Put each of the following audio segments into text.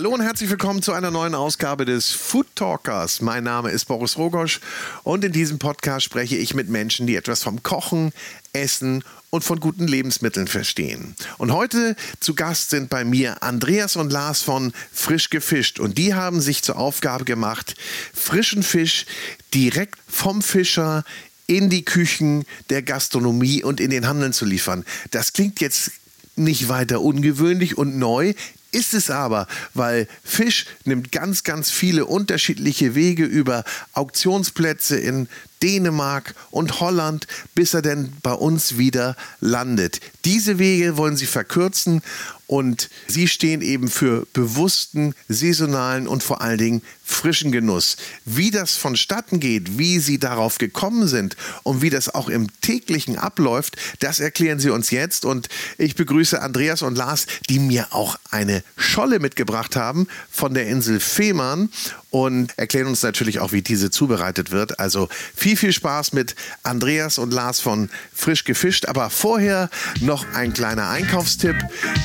Hallo und herzlich willkommen zu einer neuen Ausgabe des Food Talkers. Mein Name ist Boris Rogosch und in diesem Podcast spreche ich mit Menschen, die etwas vom Kochen, Essen und von guten Lebensmitteln verstehen. Und heute zu Gast sind bei mir Andreas und Lars von Frisch gefischt und die haben sich zur Aufgabe gemacht, frischen Fisch direkt vom Fischer in die Küchen der Gastronomie und in den Handeln zu liefern. Das klingt jetzt nicht weiter ungewöhnlich und neu, ist es aber, weil Fisch nimmt ganz, ganz viele unterschiedliche Wege über Auktionsplätze in Dänemark und Holland, bis er denn bei uns wieder landet. Diese Wege wollen sie verkürzen und sie stehen eben für bewussten, saisonalen und vor allen Dingen frischen Genuss. Wie das vonstatten geht, wie sie darauf gekommen sind und wie das auch im täglichen abläuft, das erklären sie uns jetzt. Und ich begrüße Andreas und Lars, die mir auch eine Scholle mitgebracht haben von der Insel Fehmarn und erklären uns natürlich auch, wie diese zubereitet wird. Also viel, viel Spaß mit Andreas und Lars von Frisch gefischt. Aber vorher noch ein kleiner Einkaufstipp.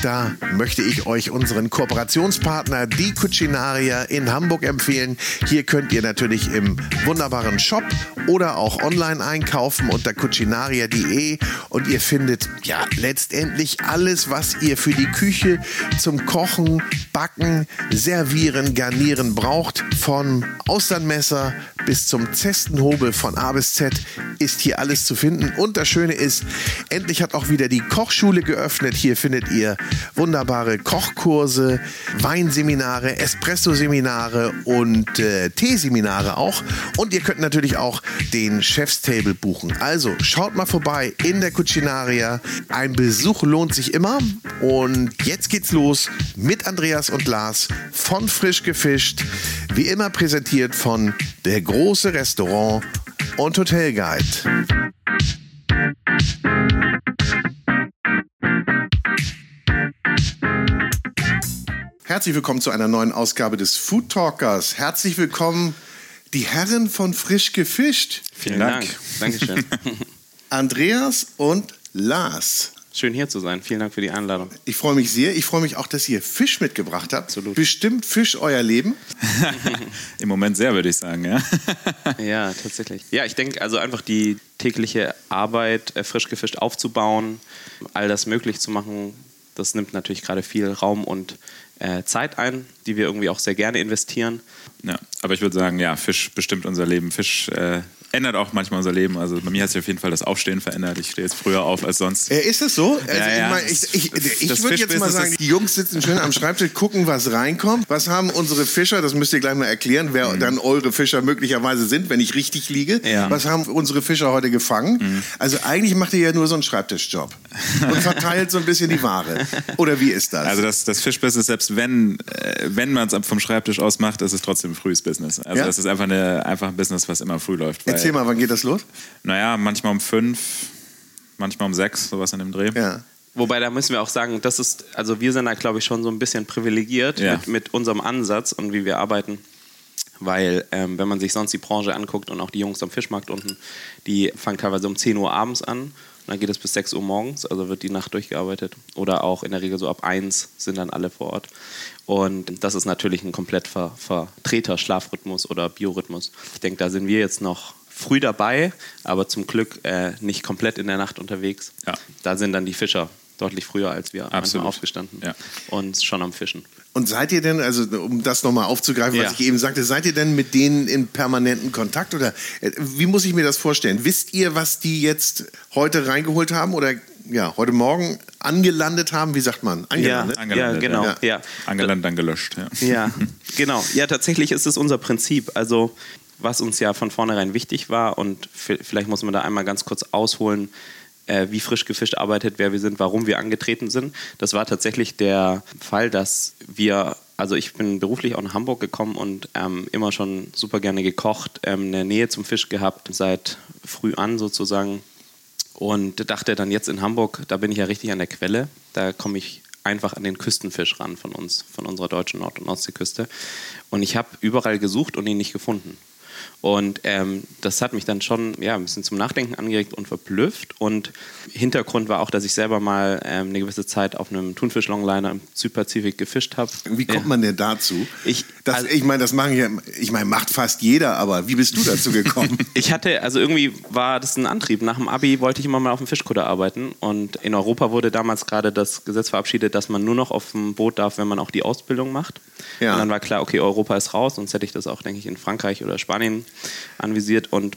Da möchte ich euch unseren Kooperationspartner, die Cucinaria in Hamburg, empfehlen. Hier könnt ihr natürlich im wunderbaren Shop oder auch online einkaufen unter cucinaria.de und ihr findet ja letztendlich alles, was ihr für die Küche zum Kochen, Backen, Servieren, Garnieren braucht. Von Austernmesser bis zum Zestenhobel von A bis Z ist hier alles zu finden. Und das Schöne ist, endlich hat auch wieder die Kochschule geöffnet. Hier findet ihr wunderbare Kochkurse, Weinseminare, Espresso-Seminare und äh, Teeseminare auch. Und ihr könnt natürlich auch den Chefstable buchen. Also schaut mal vorbei in der Cucinaria. Ein Besuch lohnt sich immer. Und jetzt geht's los mit Andreas und Lars von Frisch gefischt. Wie immer präsentiert von der große Restaurant und Hotelguide. Herzlich willkommen zu einer neuen Ausgabe des Food Talkers. Herzlich willkommen, die Herren von Frisch gefischt. Vielen Dank. Dankeschön. Andreas und Lars. Schön hier zu sein. Vielen Dank für die Einladung. Ich freue mich sehr. Ich freue mich auch, dass ihr Fisch mitgebracht habt. Absolut. Bestimmt Fisch euer Leben. Im Moment sehr, würde ich sagen, ja. Ja, tatsächlich. Ja, ich denke, also einfach die tägliche Arbeit, äh, frisch gefischt aufzubauen, all das möglich zu machen, das nimmt natürlich gerade viel Raum und äh, Zeit ein, die wir irgendwie auch sehr gerne investieren. ja. Aber ich würde sagen, ja, Fisch bestimmt unser Leben. Fisch äh, ändert auch manchmal unser Leben. Also bei mir hat sich auf jeden Fall das Aufstehen verändert. Ich stehe jetzt früher auf als sonst. Äh, ist das so? Also Ja, ja. Ich, ich, ich, ich würde jetzt mal sagen, die Jungs sitzen schön am Schreibtisch, gucken, was reinkommt. Was haben unsere Fischer, das müsst ihr gleich mal erklären, wer Mhm. dann eure Fischer möglicherweise sind, wenn ich richtig liege. Ja. Was haben unsere Fischer heute gefangen? Also eigentlich macht ihr ja nur so einen Schreibtischjob und verteilt so ein bisschen die Ware. Oder wie ist das? Also das, das Fischbusiness, selbst wenn, äh, wenn man es vom Schreibtisch aus macht, ist es trotzdem ein frühes Business. Also das ist einfach, eine, einfach ein Business, was immer früh läuft. Erzähl mal, wann geht das los? Naja, manchmal um fünf, manchmal um sechs, sowas in dem Dreh. Ja. Wobei, da müssen wir auch sagen, das ist, also wir sind da, glaube ich, schon so ein bisschen privilegiert Ja. mit, mit unserem Ansatz und wie wir arbeiten. Weil, ähm, wenn man sich sonst die Branche anguckt und auch die Jungs am Fischmarkt unten, die fangen teilweise um 10 Uhr abends an und dann geht es bis 6 Uhr morgens, also wird die Nacht durchgearbeitet. Oder auch in der Regel so ab 1 sind dann alle vor Ort. Und das ist natürlich ein komplett ver verdrehter Schlafrhythmus oder Biorhythmus. Ich denke, da sind wir jetzt noch früh dabei, aber zum Glück äh, nicht komplett in der Nacht unterwegs. Ja. Da sind dann die Fischer deutlich früher als wir Absolut. aufgestanden Ja. und schon am Fischen. Und seid ihr denn, also um das nochmal aufzugreifen, was Ja. ich eben sagte, seid ihr denn mit denen in permanenten Kontakt oder äh, wie muss ich mir das vorstellen? Wisst ihr, was die jetzt heute reingeholt haben oder ja, heute Morgen angelandet haben? Wie sagt man? Angelandet? ja, Angelandet, genau. ja. Ja. Angelandet, dann gelöscht. Ja. Ja, genau. Ja, tatsächlich ist es unser Prinzip. Also, was uns ja von vornherein wichtig war, und vi- vielleicht muss man da einmal ganz kurz ausholen, äh, wie frisch gefischt arbeitet, wer wir sind, warum wir angetreten sind. Das war tatsächlich der Fall, dass wir, also ich bin beruflich auch nach Hamburg gekommen und ähm, immer schon super gerne gekocht, ähm, eine Nähe zum Fisch gehabt, seit früh an sozusagen. Und dachte dann jetzt in Hamburg, da bin ich ja richtig an der Quelle. Da komme ich einfach an den Küstenfisch ran von uns, von unserer deutschen Nord- und Ostseeküste. Und ich habe überall gesucht und ihn nicht gefunden. Und ähm, das hat mich dann schon ja, ein bisschen zum Nachdenken angeregt und verblüfft. Und Hintergrund war auch, dass ich selber mal ähm, eine gewisse Zeit auf einem Thunfisch-Longliner im Südpazifik gefischt habe. Wie kommt ja. man denn dazu? Ich, das, also, ich meine, das machen ja, ich meine, macht fast jeder, aber wie bist du dazu gekommen? ich hatte, also irgendwie war das ein Antrieb. Nach dem Abi wollte ich immer mal auf dem Fischkutter arbeiten. Und in Europa wurde damals gerade das Gesetz verabschiedet, dass man nur noch auf dem Boot darf, wenn man auch die Ausbildung macht. Ja. Und dann war klar, okay, Europa ist raus, sonst hätte ich das auch, denke ich, in Frankreich oder Spanien anvisiert und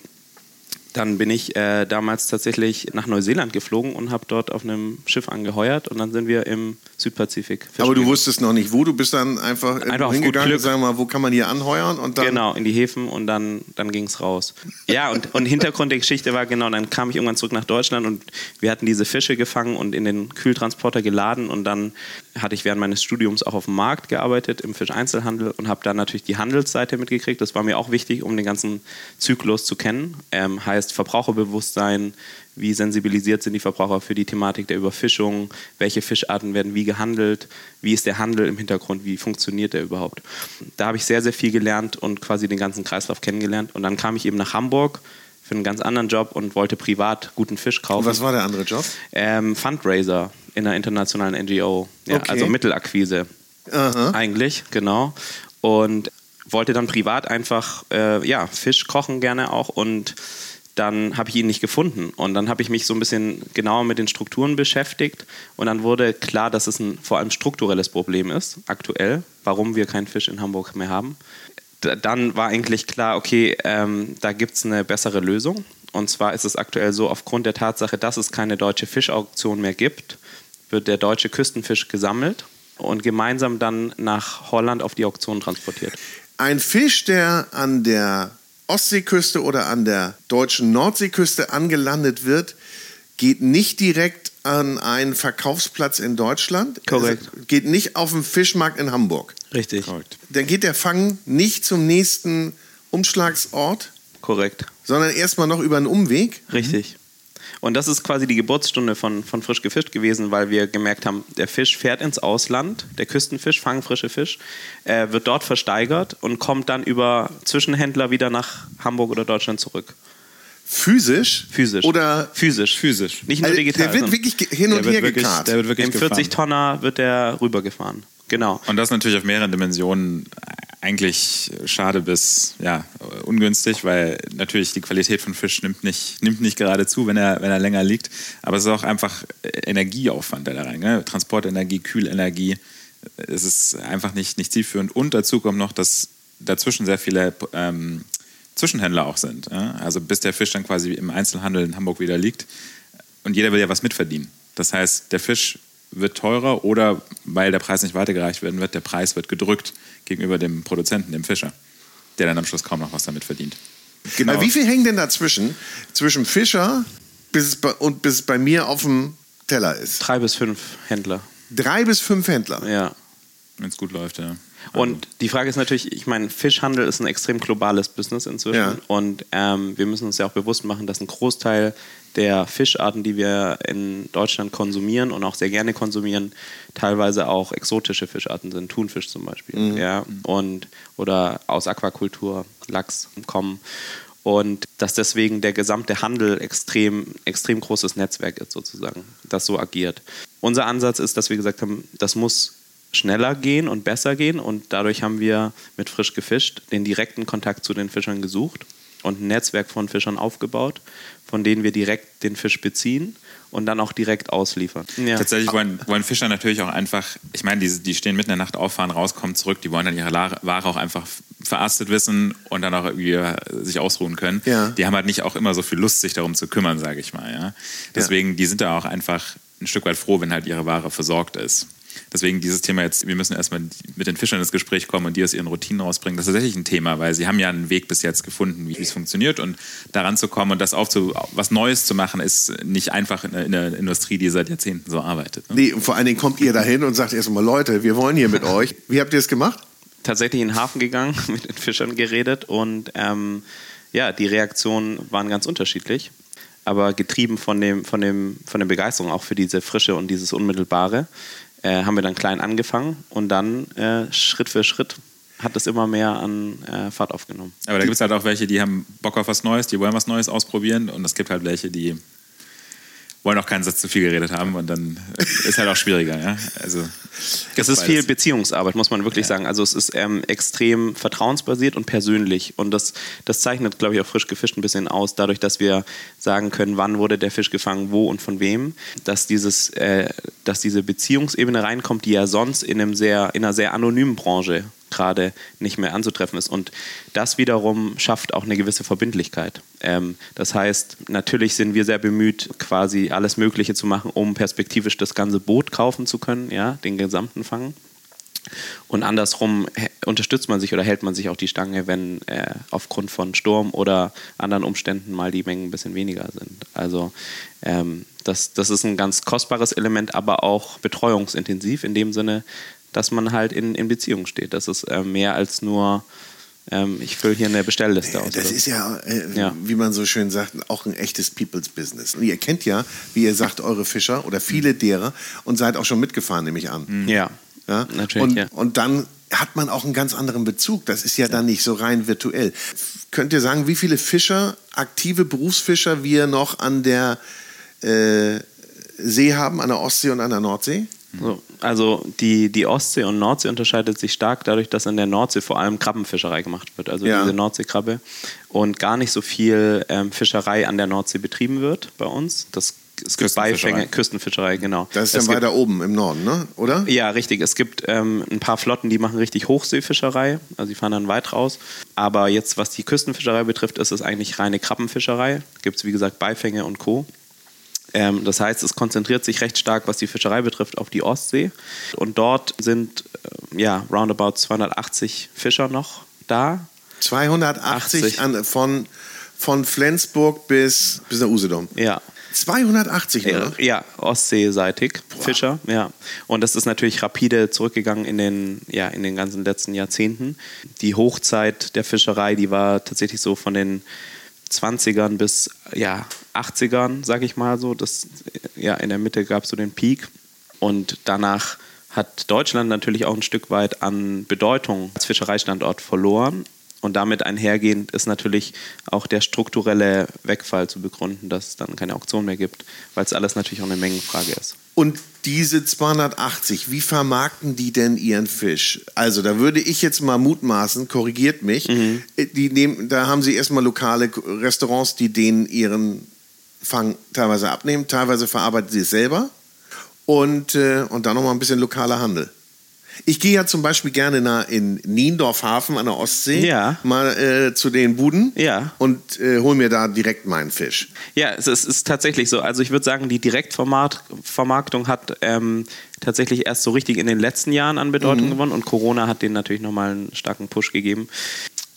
dann bin ich äh, damals tatsächlich nach Neuseeland geflogen und habe dort auf einem Schiff angeheuert und dann sind wir im Südpazifik. Aber du wusstest noch nicht wo, du bist dann einfach, einfach hingegangen und sagen mal, wo kann man hier anheuern und dann Genau, in die Häfen und dann, dann ging es raus. Ja, und, und Hintergrund der Geschichte war genau, dann kam ich irgendwann zurück nach Deutschland und wir hatten diese Fische gefangen und in den Kühltransporter geladen und dann hatte ich während meines Studiums auch auf dem Markt gearbeitet, im Fischeinzelhandel und habe dann natürlich die Handelsseite mitgekriegt. Das war mir auch wichtig, um den ganzen Zyklus zu kennen. Ähm, heißt Verbraucherbewusstsein, wie sensibilisiert sind die Verbraucher für die Thematik der Überfischung, welche Fischarten werden wie gehandelt, wie ist der Handel im Hintergrund, wie funktioniert der überhaupt. Da habe ich sehr, sehr viel gelernt und quasi den ganzen Kreislauf kennengelernt. Und dann kam ich eben nach Hamburg für einen ganz anderen Job und wollte privat guten Fisch kaufen. Und was war der andere Job? Ähm, Fundraiser in einer internationalen NGO. Ja, Okay. Also Mittelakquise Aha. eigentlich, genau. Und wollte dann privat einfach äh, ja, Fisch kochen gerne auch und dann habe ich ihn nicht gefunden. Und dann habe ich mich so ein bisschen genauer mit den Strukturen beschäftigt und dann wurde klar, dass es ein vor allem strukturelles Problem ist, aktuell, warum wir keinen Fisch in Hamburg mehr haben. D dann war eigentlich klar, okay, ähm, da gibt es eine bessere Lösung. Und zwar ist es aktuell so, aufgrund der Tatsache, dass es keine deutsche Fischauktion mehr gibt, wird der deutsche Küstenfisch gesammelt und gemeinsam dann nach Holland auf die Auktion transportiert. Ein Fisch, der an der Ostseeküste oder an der deutschen Nordseeküste angelandet wird, geht nicht direkt an einen Verkaufsplatz in Deutschland. Korrekt. Also geht nicht auf den Fischmarkt in Hamburg. Richtig. Korrekt. Dann geht der Fang nicht zum nächsten Umschlagsort, Korrekt. sondern erstmal noch über einen Umweg. Richtig. Und das ist quasi die Geburtsstunde von, von Frisch gefischt gewesen, weil wir gemerkt haben, der Fisch fährt ins Ausland, der Küstenfisch, fangfrische Fisch, äh, wird dort versteigert und kommt dann über Zwischenhändler wieder nach Hamburg oder Deutschland zurück. Physisch? Physisch. Oder physisch. Physisch. Nicht nur also, digital. der wird wirklich hin und her wirklich- gekarrt. der wird wirklich Im gefahren. 40-Tonner wird der rübergefahren. Genau. Und das natürlich auf mehreren Dimensionen eigentlich schade bis ja, ungünstig, weil natürlich die Qualität von Fisch nimmt nicht, nimmt nicht gerade zu, wenn er, wenn er länger liegt. Aber es ist auch einfach Energieaufwand, da rein. Ne? Transportenergie, Kühlenergie. Es ist einfach nicht, nicht zielführend. Und dazu kommt noch, dass dazwischen sehr viele ähm, Zwischenhändler auch sind. Ja? Also bis der Fisch dann quasi im Einzelhandel in Hamburg wieder liegt. Und jeder will ja was mitverdienen. Das heißt, der Fisch wird teurer oder weil der Preis nicht weitergereicht werden wird, der Preis wird gedrückt gegenüber dem Produzenten, dem Fischer, der dann am Schluss kaum noch was damit verdient. Genau. Aber wie viel hängt denn dazwischen? Zwischen Fischer bis bei, und bis es bei mir auf dem Teller ist? Drei bis fünf Händler. Drei bis fünf Händler. Ja. Wenn es gut läuft, ja. Und die Frage ist natürlich, ich meine, Fischhandel ist ein extrem globales Business inzwischen. Ja. Und ähm, wir müssen uns ja auch bewusst machen, dass ein Großteil der Fischarten, die wir in Deutschland konsumieren und auch sehr gerne konsumieren, teilweise auch exotische Fischarten sind, Thunfisch zum Beispiel. Ja, und, oder aus Aquakultur, Lachs kommen. Und dass deswegen der gesamte Handel extrem, extrem großes Netzwerk ist, sozusagen, das so agiert. Unser Ansatz ist, dass wir gesagt haben, das muss schneller gehen und besser gehen. Und dadurch haben wir mit Frisch gefischt den direkten Kontakt zu den Fischern gesucht und ein Netzwerk von Fischern aufgebaut, von denen wir direkt den Fisch beziehen und dann auch direkt ausliefern. Ja. Tatsächlich wollen, wollen Fischer natürlich auch einfach, ich meine, die, die stehen mitten in der Nacht auf, fahren raus, kommen zurück, die wollen dann ihre Ware auch einfach verarztet wissen und dann auch irgendwie äh, sich ausruhen können. Ja. Die haben halt nicht auch immer so viel Lust, sich darum zu kümmern, sage ich mal. Ja? Deswegen, die sind da auch einfach ein Stück weit froh, wenn halt ihre Ware versorgt ist. Deswegen dieses Thema jetzt, wir müssen erstmal mit den Fischern ins Gespräch kommen und die aus ihren Routinen rausbringen. Das ist tatsächlich ein Thema, weil sie haben ja einen Weg bis jetzt gefunden, wie es funktioniert und daran zu kommen und das aufzu, was Neues zu machen, ist nicht einfach in einer, in einer Industrie, die seit Jahrzehnten so arbeitet. Ne? Nee, und vor allen Dingen kommt ihr dahin und sagt erstmal, Leute, wir wollen hier mit euch. Wie habt ihr es gemacht? tatsächlich in den Hafen gegangen, mit den Fischern geredet und ähm, ja, die Reaktionen waren ganz unterschiedlich, aber getrieben von, dem, von, dem, von der Begeisterung auch für diese Frische und dieses Unmittelbare, äh, haben wir dann klein angefangen und dann äh, Schritt für Schritt hat es immer mehr an äh, Fahrt aufgenommen. Aber da gibt es halt auch welche, die haben Bock auf was Neues, die wollen was Neues ausprobieren und es gibt halt welche, die wollen auch keinen Satz zu viel geredet haben und dann ist halt auch schwieriger. Ja? Also, es ist viel Beziehungsarbeit, muss man wirklich ja. sagen. Also es ist ähm, extrem vertrauensbasiert und persönlich und das, das zeichnet, glaube ich, auch frisch gefischt ein bisschen aus, dadurch, dass wir sagen können, wann wurde der Fisch gefangen, wo und von wem, dass, dieses, äh, dass diese Beziehungsebene reinkommt, die ja sonst in, einem sehr, in einer sehr anonymen Branche gerade nicht mehr anzutreffen ist. Und das wiederum schafft auch eine gewisse Verbindlichkeit. Ähm, das heißt, natürlich sind wir sehr bemüht, quasi alles Mögliche zu machen, um perspektivisch das ganze Boot kaufen zu können, ja, den gesamten Fang. Und andersrum unterstützt man sich oder hält man sich auch die Stange, wenn äh, aufgrund von Sturm oder anderen Umständen mal die Mengen ein bisschen weniger sind. Also ähm, das, das ist ein ganz kostbares Element, aber auch betreuungsintensiv in dem Sinne, dass man halt in, in Beziehung steht. Das ist äh, mehr als nur, ähm, ich fülle hier eine Bestellliste aus. Das ist ja, äh, ja, wie man so schön sagt, auch ein echtes People's Business. Und ihr kennt ja, wie ihr sagt, eure Fischer oder viele derer und seid auch schon mitgefahren, nehme ich an. Mhm. Ja, ja? natürlich. Und, ja. und dann hat man auch einen ganz anderen Bezug. Das ist ja dann nicht so rein virtuell. Könnt ihr sagen, wie viele Fischer, aktive Berufsfischer wir noch an der äh, See haben, an der Ostsee und an der Nordsee? So, also die, die Ostsee und Nordsee unterscheidet sich stark dadurch, dass in der Nordsee vor allem Krabbenfischerei gemacht wird, also ja. diese Nordseekrabbe. Und gar nicht so viel ähm, Fischerei an der Nordsee betrieben wird bei uns. Das es gibt Beifänge, Küstenfischerei, genau. Das ist dann weiter oben im Norden, ne? oder? Ja, richtig. Es gibt ähm, ein paar Flotten, die machen richtig Hochseefischerei, also die fahren dann weit raus. Aber jetzt, was die Küstenfischerei betrifft, ist es eigentlich reine Krabbenfischerei. Gibt es, wie gesagt, Beifänge und Co. Ähm, das heißt, es konzentriert sich recht stark, was die Fischerei betrifft, auf die Ostsee. Und dort sind äh, ja roundabout 280 Fischer noch da. 280 an, von, von Flensburg bis, bis nach Usedom. Ja. 280 nur? Ja, ostseeseitig Boah. Fischer, ja. Und das ist natürlich rapide zurückgegangen in den, ja, in den ganzen letzten Jahrzehnten. Die Hochzeit der Fischerei, die war tatsächlich so von den 20ern bis ja, 80ern, sage ich mal so. Das, ja, in der Mitte gab es so den Peak. Und danach hat Deutschland natürlich auch ein Stück weit an Bedeutung als Fischereistandort verloren. Und damit einhergehend ist natürlich auch der strukturelle Wegfall zu begründen, dass es dann keine Auktion mehr gibt, weil es alles natürlich auch eine Mengenfrage ist. Und diese 280, wie vermarkten die denn ihren Fisch? Also da würde ich jetzt mal mutmaßen, korrigiert mich, mhm. Äh, die nehmen, da haben sie erstmal lokale Restaurants, die denen ihren Fang teilweise abnehmen, teilweise verarbeiten sie es selber und, äh, und dann nochmal ein bisschen lokaler Handel. Ich gehe ja zum Beispiel gerne nach, in Niendorfhafen an der Ostsee ja. mal äh, zu den Buden ja. und äh, hole mir da direkt meinen Fisch. Ja, es ist, ist tatsächlich so. Also ich würde sagen, die Direktvermarktung hat ähm, tatsächlich erst so richtig in den letzten Jahren an Bedeutung mhm. gewonnen und Corona hat denen natürlich nochmal einen starken Push gegeben.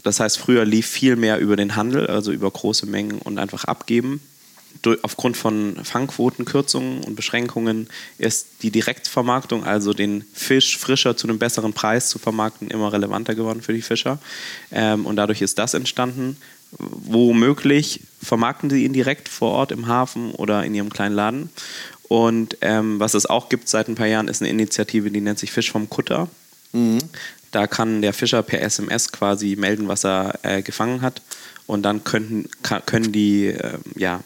Das heißt, früher lief viel mehr über den Handel, also über große Mengen und einfach abgeben aufgrund von Fangquotenkürzungen und Beschränkungen ist die Direktvermarktung, also den Fisch frischer zu einem besseren Preis zu vermarkten, immer relevanter geworden für die Fischer. Ähm, und dadurch ist das entstanden. Womöglich vermarkten sie ihn direkt vor Ort im Hafen oder in ihrem kleinen Laden. Und ähm, was es auch gibt seit ein paar Jahren, ist eine Initiative, die nennt sich Fisch vom Kutter. Mhm. Da kann der Fischer per SMS quasi melden, was er äh, gefangen hat. Und dann können, können die äh, ja,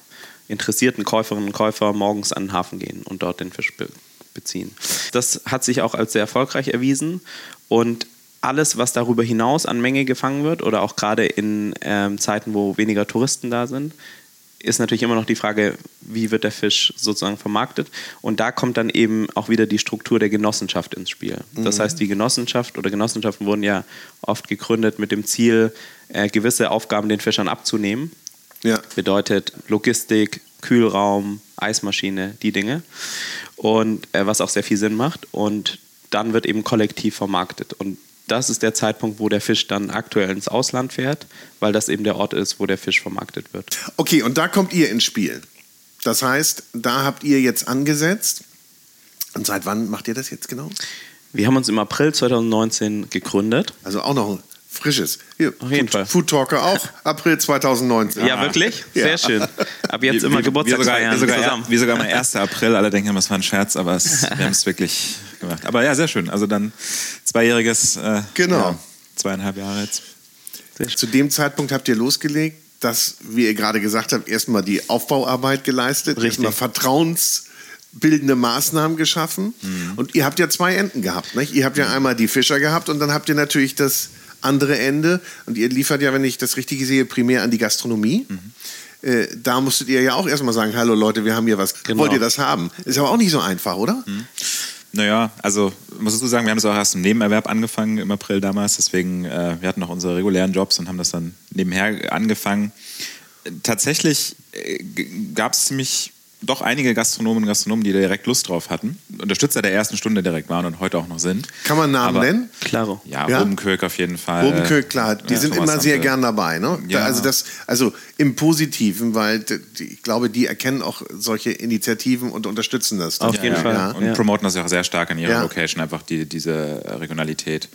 interessierten Käuferinnen und Käufer morgens an den Hafen gehen und dort den Fisch be beziehen. Das hat sich auch als sehr erfolgreich erwiesen und alles, was darüber hinaus an Menge gefangen wird oder auch gerade in ähm, Zeiten, wo weniger Touristen da sind, ist natürlich immer noch die Frage, wie wird der Fisch sozusagen vermarktet. Und da kommt dann eben auch wieder die Struktur der Genossenschaft ins Spiel. Das mhm. heißt, die Genossenschaft oder Genossenschaften wurden ja oft gegründet mit dem Ziel, äh, gewisse Aufgaben den Fischern abzunehmen ja. Bedeutet Logistik, Kühlraum, Eismaschine, die Dinge. Und äh, was auch sehr viel Sinn macht. Und dann wird eben kollektiv vermarktet. Und das ist der Zeitpunkt, wo der Fisch dann aktuell ins Ausland fährt, weil das eben der Ort ist, wo der Fisch vermarktet wird. Okay, und da kommt ihr ins Spiel. Das heißt, da habt ihr jetzt angesetzt. Und seit wann macht ihr das jetzt genau? Wir haben uns im April 2019 gegründet. Also auch noch Frisches. Hier, Auf jeden Food, Fall. Food Talker auch, April 2019. Ja, wirklich? Sehr ja. schön. Ab jetzt immer Geburtstagsfeiern wir sogar, zusammen. Wie sogar mein 1. April. Alle denken, das war ein Scherz, aber es, wir haben es wirklich gemacht. Aber ja, sehr schön. Also dann zweijähriges. Äh, genau. Ja. zweieinhalb Jahre jetzt. Zu dem Zeitpunkt habt ihr losgelegt, dass, wie ihr gerade gesagt habt, erstmal die Aufbauarbeit geleistet, Richtig. erstmal vertrauensbildende Maßnahmen geschaffen. Und ihr habt ja zwei Enden gehabt. Nicht? Ihr habt ja einmal die Fischer gehabt und dann habt ihr natürlich das andere Ende. Und ihr liefert ja, wenn ich das richtig sehe, primär an die Gastronomie. Äh, da musstet ihr ja auch erstmal sagen, hallo Leute, wir haben hier was. Genau. Wollt ihr das haben? Ist aber auch nicht so einfach, oder? Naja, also muss du sagen, wir haben das auch erst im Nebenerwerb angefangen im April damals. Deswegen, äh, wir hatten noch unsere regulären Jobs und haben das dann nebenher angefangen. Äh, Tatsächlich äh, gab es ziemlich doch einige Gastronomen und Gastronomen, die da direkt Lust drauf hatten. Unterstützer der ersten Stunde direkt waren und heute auch noch sind. Kann man Namen Aber- nennen? Klaro. Ja, Ja? Robenkirk auf jeden Fall. Bobenkirk, klar, die Ja, sind Thomas immer sehr gern dabei. Ne? Da, Ja. also, das, also im Positiven, weil ich glaube, die erkennen auch solche Initiativen und unterstützen das. dann. Auf jeden ja, Fall. Ja. Und Ja. promoten das ja auch sehr stark in ihrer Ja. Location, einfach die, diese Regionalität.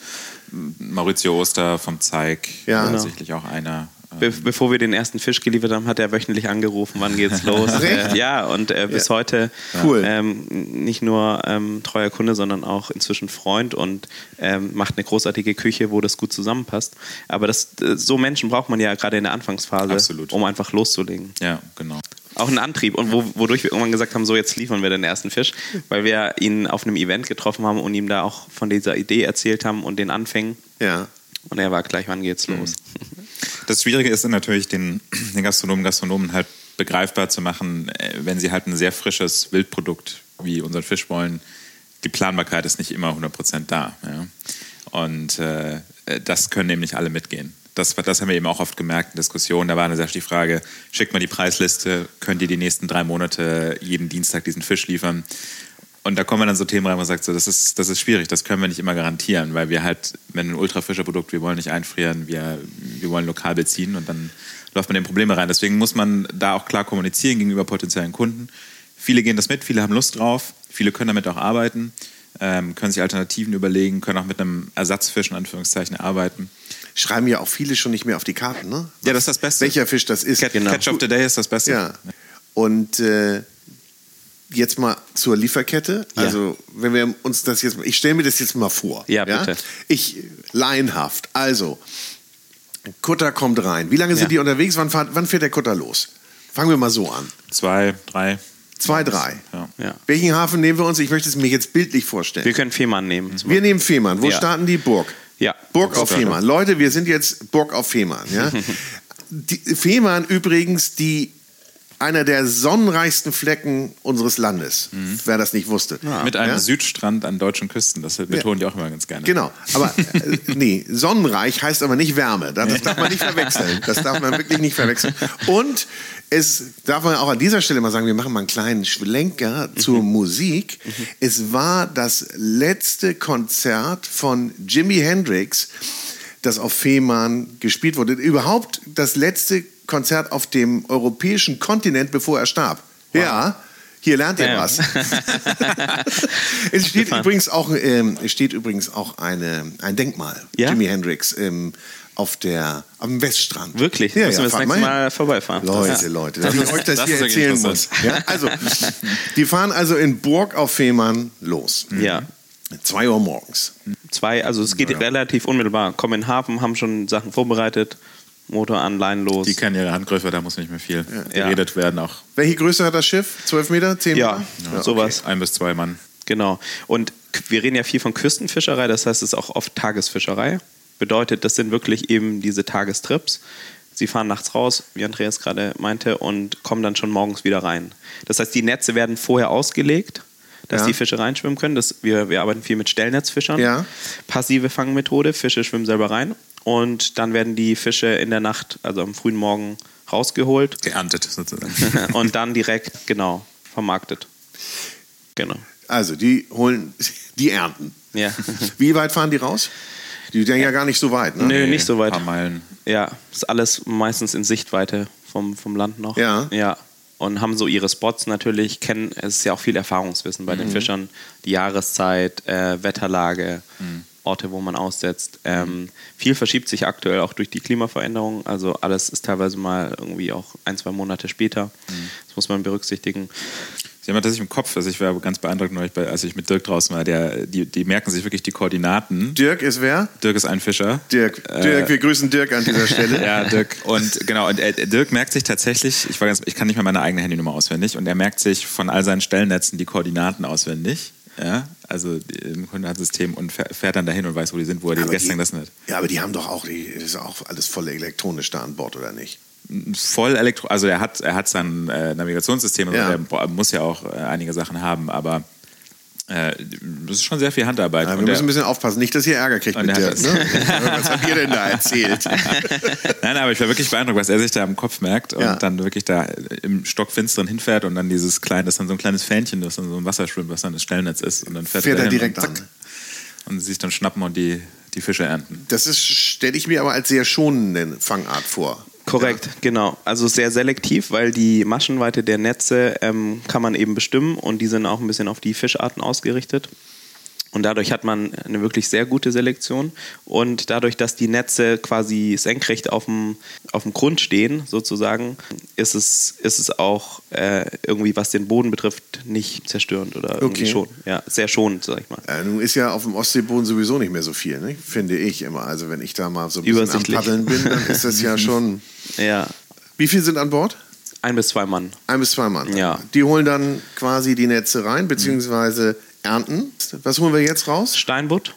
Maurizio Oster vom Zeig, Ja. ja, Genau. sicherlich auch einer. Be bevor wir den ersten Fisch geliefert haben, hat er wöchentlich angerufen, wann geht's los. Äh, ja, und äh, bis Ja. heute Cool. ähm, nicht nur ähm, treuer Kunde, sondern auch inzwischen Freund und ähm, macht eine großartige Küche, wo das gut zusammenpasst. Aber das, äh, so Menschen braucht man ja gerade in der Anfangsphase, Absolut. um einfach loszulegen. Ja, genau. Auch ein Antrieb und wo, wodurch wir irgendwann gesagt haben, so jetzt liefern wir den ersten Fisch, weil wir ihn auf einem Event getroffen haben und ihm da auch von dieser Idee erzählt haben und den Anfängen. Ja. Und er war gleich, wann geht's Mhm. los? Das Schwierige ist dann natürlich, den, den Gastronomen, Gastronomen halt begreifbar zu machen, äh, wenn sie halt ein sehr frisches Wildprodukt wie unseren Fisch wollen. Die Planbarkeit ist nicht immer 100% da. Ja. Und äh, das können eben nicht alle mitgehen. Das, das haben wir eben auch oft gemerkt in Diskussionen. Da war eine sehr die Frage, schickt mal die Preisliste, könnt ihr die nächsten drei Monate jeden Dienstag diesen Fisch liefern? Und da kommen wir dann so Themen rein, wo man sagt, so, das, ist, das ist schwierig, das können wir nicht immer garantieren, weil wir halt, wenn ein Ultrafischer-Produkt, wir wollen nicht einfrieren, wir, wir wollen lokal beziehen und dann läuft man in Probleme rein. Deswegen muss man da auch klar kommunizieren gegenüber potenziellen Kunden. Viele gehen das mit, viele haben Lust drauf, viele können damit auch arbeiten, ähm, können sich Alternativen überlegen, können auch mit einem Ersatzfisch in Anführungszeichen arbeiten. Schreiben ja auch viele schon nicht mehr auf die Karten, ne? Ja, das ist das Beste. Welcher Fisch das ist. Catch, Catch of the Day ist das Beste. Ja. Und äh, jetzt mal zur Lieferkette. Ja. Also, wenn wir uns das jetzt, ich stelle mir das jetzt mal vor. Ja, bitte. Ich, laienhaft. Also, Kutter kommt rein. Wie lange sind Ja. die unterwegs? Wann, fahrt, wann fährt der Kutter los? Fangen wir mal so an. Zwei, drei. Zwei, drei. Ja. Ja. Welchen Hafen nehmen wir uns? Ich möchte es mir jetzt bildlich vorstellen. Wir können Fehmarn nehmen. zum Wir nehmen Fehmarn. Wo Ja. starten die? Burg. Ja. Burg auf. Fehmarn. Leute, wir sind jetzt Burg auf Fehmarn. Ja? die, Fehmarn übrigens die einer der sonnenreichsten Flecken unseres Landes, wer das nicht wusste. Mit einem Ja? Südstrand an deutschen Küsten. Das betonen die auch immer ganz gerne. Genau, aber äh, nee, sonnenreich heißt aber nicht Wärme. Das, das darf man nicht verwechseln. Das darf man wirklich nicht verwechseln. Und es darf man auch an dieser Stelle mal sagen, wir machen mal einen kleinen Schlenker zur Musik. Es war das letzte Konzert von Jimi Hendrix, das auf Fehmarn gespielt wurde. Überhaupt das letzte Konzert auf dem europäischen Kontinent, bevor er starb. Ja. Hier lernt ihr Ja, ja. was. es steht übrigens auch, ähm, steht übrigens auch eine, ein Denkmal, Ja? Jimi Hendrix, ähm, auf der, am Weststrand. Wirklich? Ja, Müssen ja, wir das nächste mal hin. Vorbeifahren. Leute, Ja. Leute, dass ich euch das, das hier erzählen muss. Ja, also, die fahren also in Burg auf Fehmarn los. Ja. 2 Uhr morgens. Zwei, also es geht relativ unmittelbar. Kommen in den Hafen, haben schon Sachen vorbereitet, Motor an, Leinen los. Die kennen ihre Handgriffe, da muss nicht mehr viel Ja. geredet werden. Auch Welche Größe hat das Schiff? 12 Meter? 10 Ja, Meter? Ja, sowas. ein bis zwei Mann. Genau. Und wir reden ja viel von Küstenfischerei, das heißt, es ist auch oft Tagesfischerei. Bedeutet, das sind wirklich eben diese Tagestrips. Sie fahren nachts raus, wie Andreas gerade meinte, und kommen dann schon morgens wieder rein. Das heißt, die Netze werden vorher ausgelegt, dass Ja. die Fische reinschwimmen können. Das, wir, wir arbeiten viel mit Stellnetzfischern. Ja. Passive Fangmethode, Fische schwimmen selber rein. Und dann werden die Fische in der Nacht, also am frühen Morgen, rausgeholt Geerntet sozusagen. und dann direkt, genau, vermarktet. Genau. Also, die holen, die ernten. Ja. Wie weit fahren die raus? Die sind ja gar nicht so weit, ne? Nö, nicht so weit. Ein paar Meilen. Ja, ist alles meistens in Sichtweite vom, vom Land noch. Ja. Ja. Und haben so ihre Spots natürlich, kennen, es ist ja auch viel Erfahrungswissen bei den Mhm. Fischern, die Jahreszeit, äh, Wetterlage, Mhm. Orte, wo man aussetzt. Ähm, viel verschiebt sich aktuell auch durch die Klimaveränderung. Also alles ist teilweise mal irgendwie auch ein, zwei Monate später. Mhm. Das muss man berücksichtigen. Sie haben das im Kopf, also ich war ganz beeindruckt als ich mit Dirk draußen war, der, die, die merken sich wirklich die Koordinaten. Dirk ist wer? Dirk ist ein Fischer. Dirk, Dirk, wir grüßen Dirk an dieser Stelle. Ja, Dirk. Und genau, und äh, Dirk merkt sich tatsächlich, ich, war ganz, ich kann nicht mehr meine eigene Handynummer auswendig, und er merkt sich von all seinen Stellnetzen die Koordinaten auswendig. Ja, also im Grunde hat System und fährt dann dahin und weiß, wo die sind, wo er die Aber gestern gelassen hat. Ja, aber die haben doch auch, die, das ist auch alles voll elektronisch da an Bord, oder nicht? voll elektro, also er hat, er hat sein äh, Navigationssystem, also Ja. er muss ja auch äh, einige Sachen haben, aber äh, das ist schon sehr viel Handarbeit. Ja, wir Und müssen ein der- bisschen aufpassen, nicht, dass ihr Ärger kriegt mit hat Ne? Was habt ihr denn da erzählt? Nein, aber ich war wirklich beeindruckt, was er sich da im Kopf merkt und Ja. dann wirklich da im Stockfinsteren hinfährt und dann dieses kleine, das ist dann so ein kleines Fähnchen, das dann so ein Wasser schwimmt, was dann das Stellnetz ist und dann fährt, Fährt er direkt und an. und sich dann schnappen und die, die Fische ernten. Das stelle ich mir aber als sehr schonende Fangart vor. Korrekt, genau. Also sehr selektiv, weil die Maschenweite der Netze ähm, kann man eben bestimmen und die sind auch ein bisschen auf die Fischarten ausgerichtet. Und dadurch hat man eine wirklich sehr gute Selektion. Und dadurch, dass die Netze quasi senkrecht auf dem, auf dem Grund stehen, sozusagen, ist es, ist es auch äh, irgendwie, was den Boden betrifft, nicht zerstörend oder irgendwie Okay. schon. Ja, sehr schonend, sag ich mal. Äh, nun ist ja auf dem Ostseeboden sowieso nicht mehr so viel, ne? finde ich immer. Also wenn ich da mal so ein bisschen am. Paddeln bin, dann ist das ja schon... Ja, Wie viele sind an Bord? ein bis zwei Mann. Ein bis zwei Mann. Ja. Die holen dann quasi die Netze rein, beziehungsweise ernten. Was holen wir jetzt raus? Steinbutt.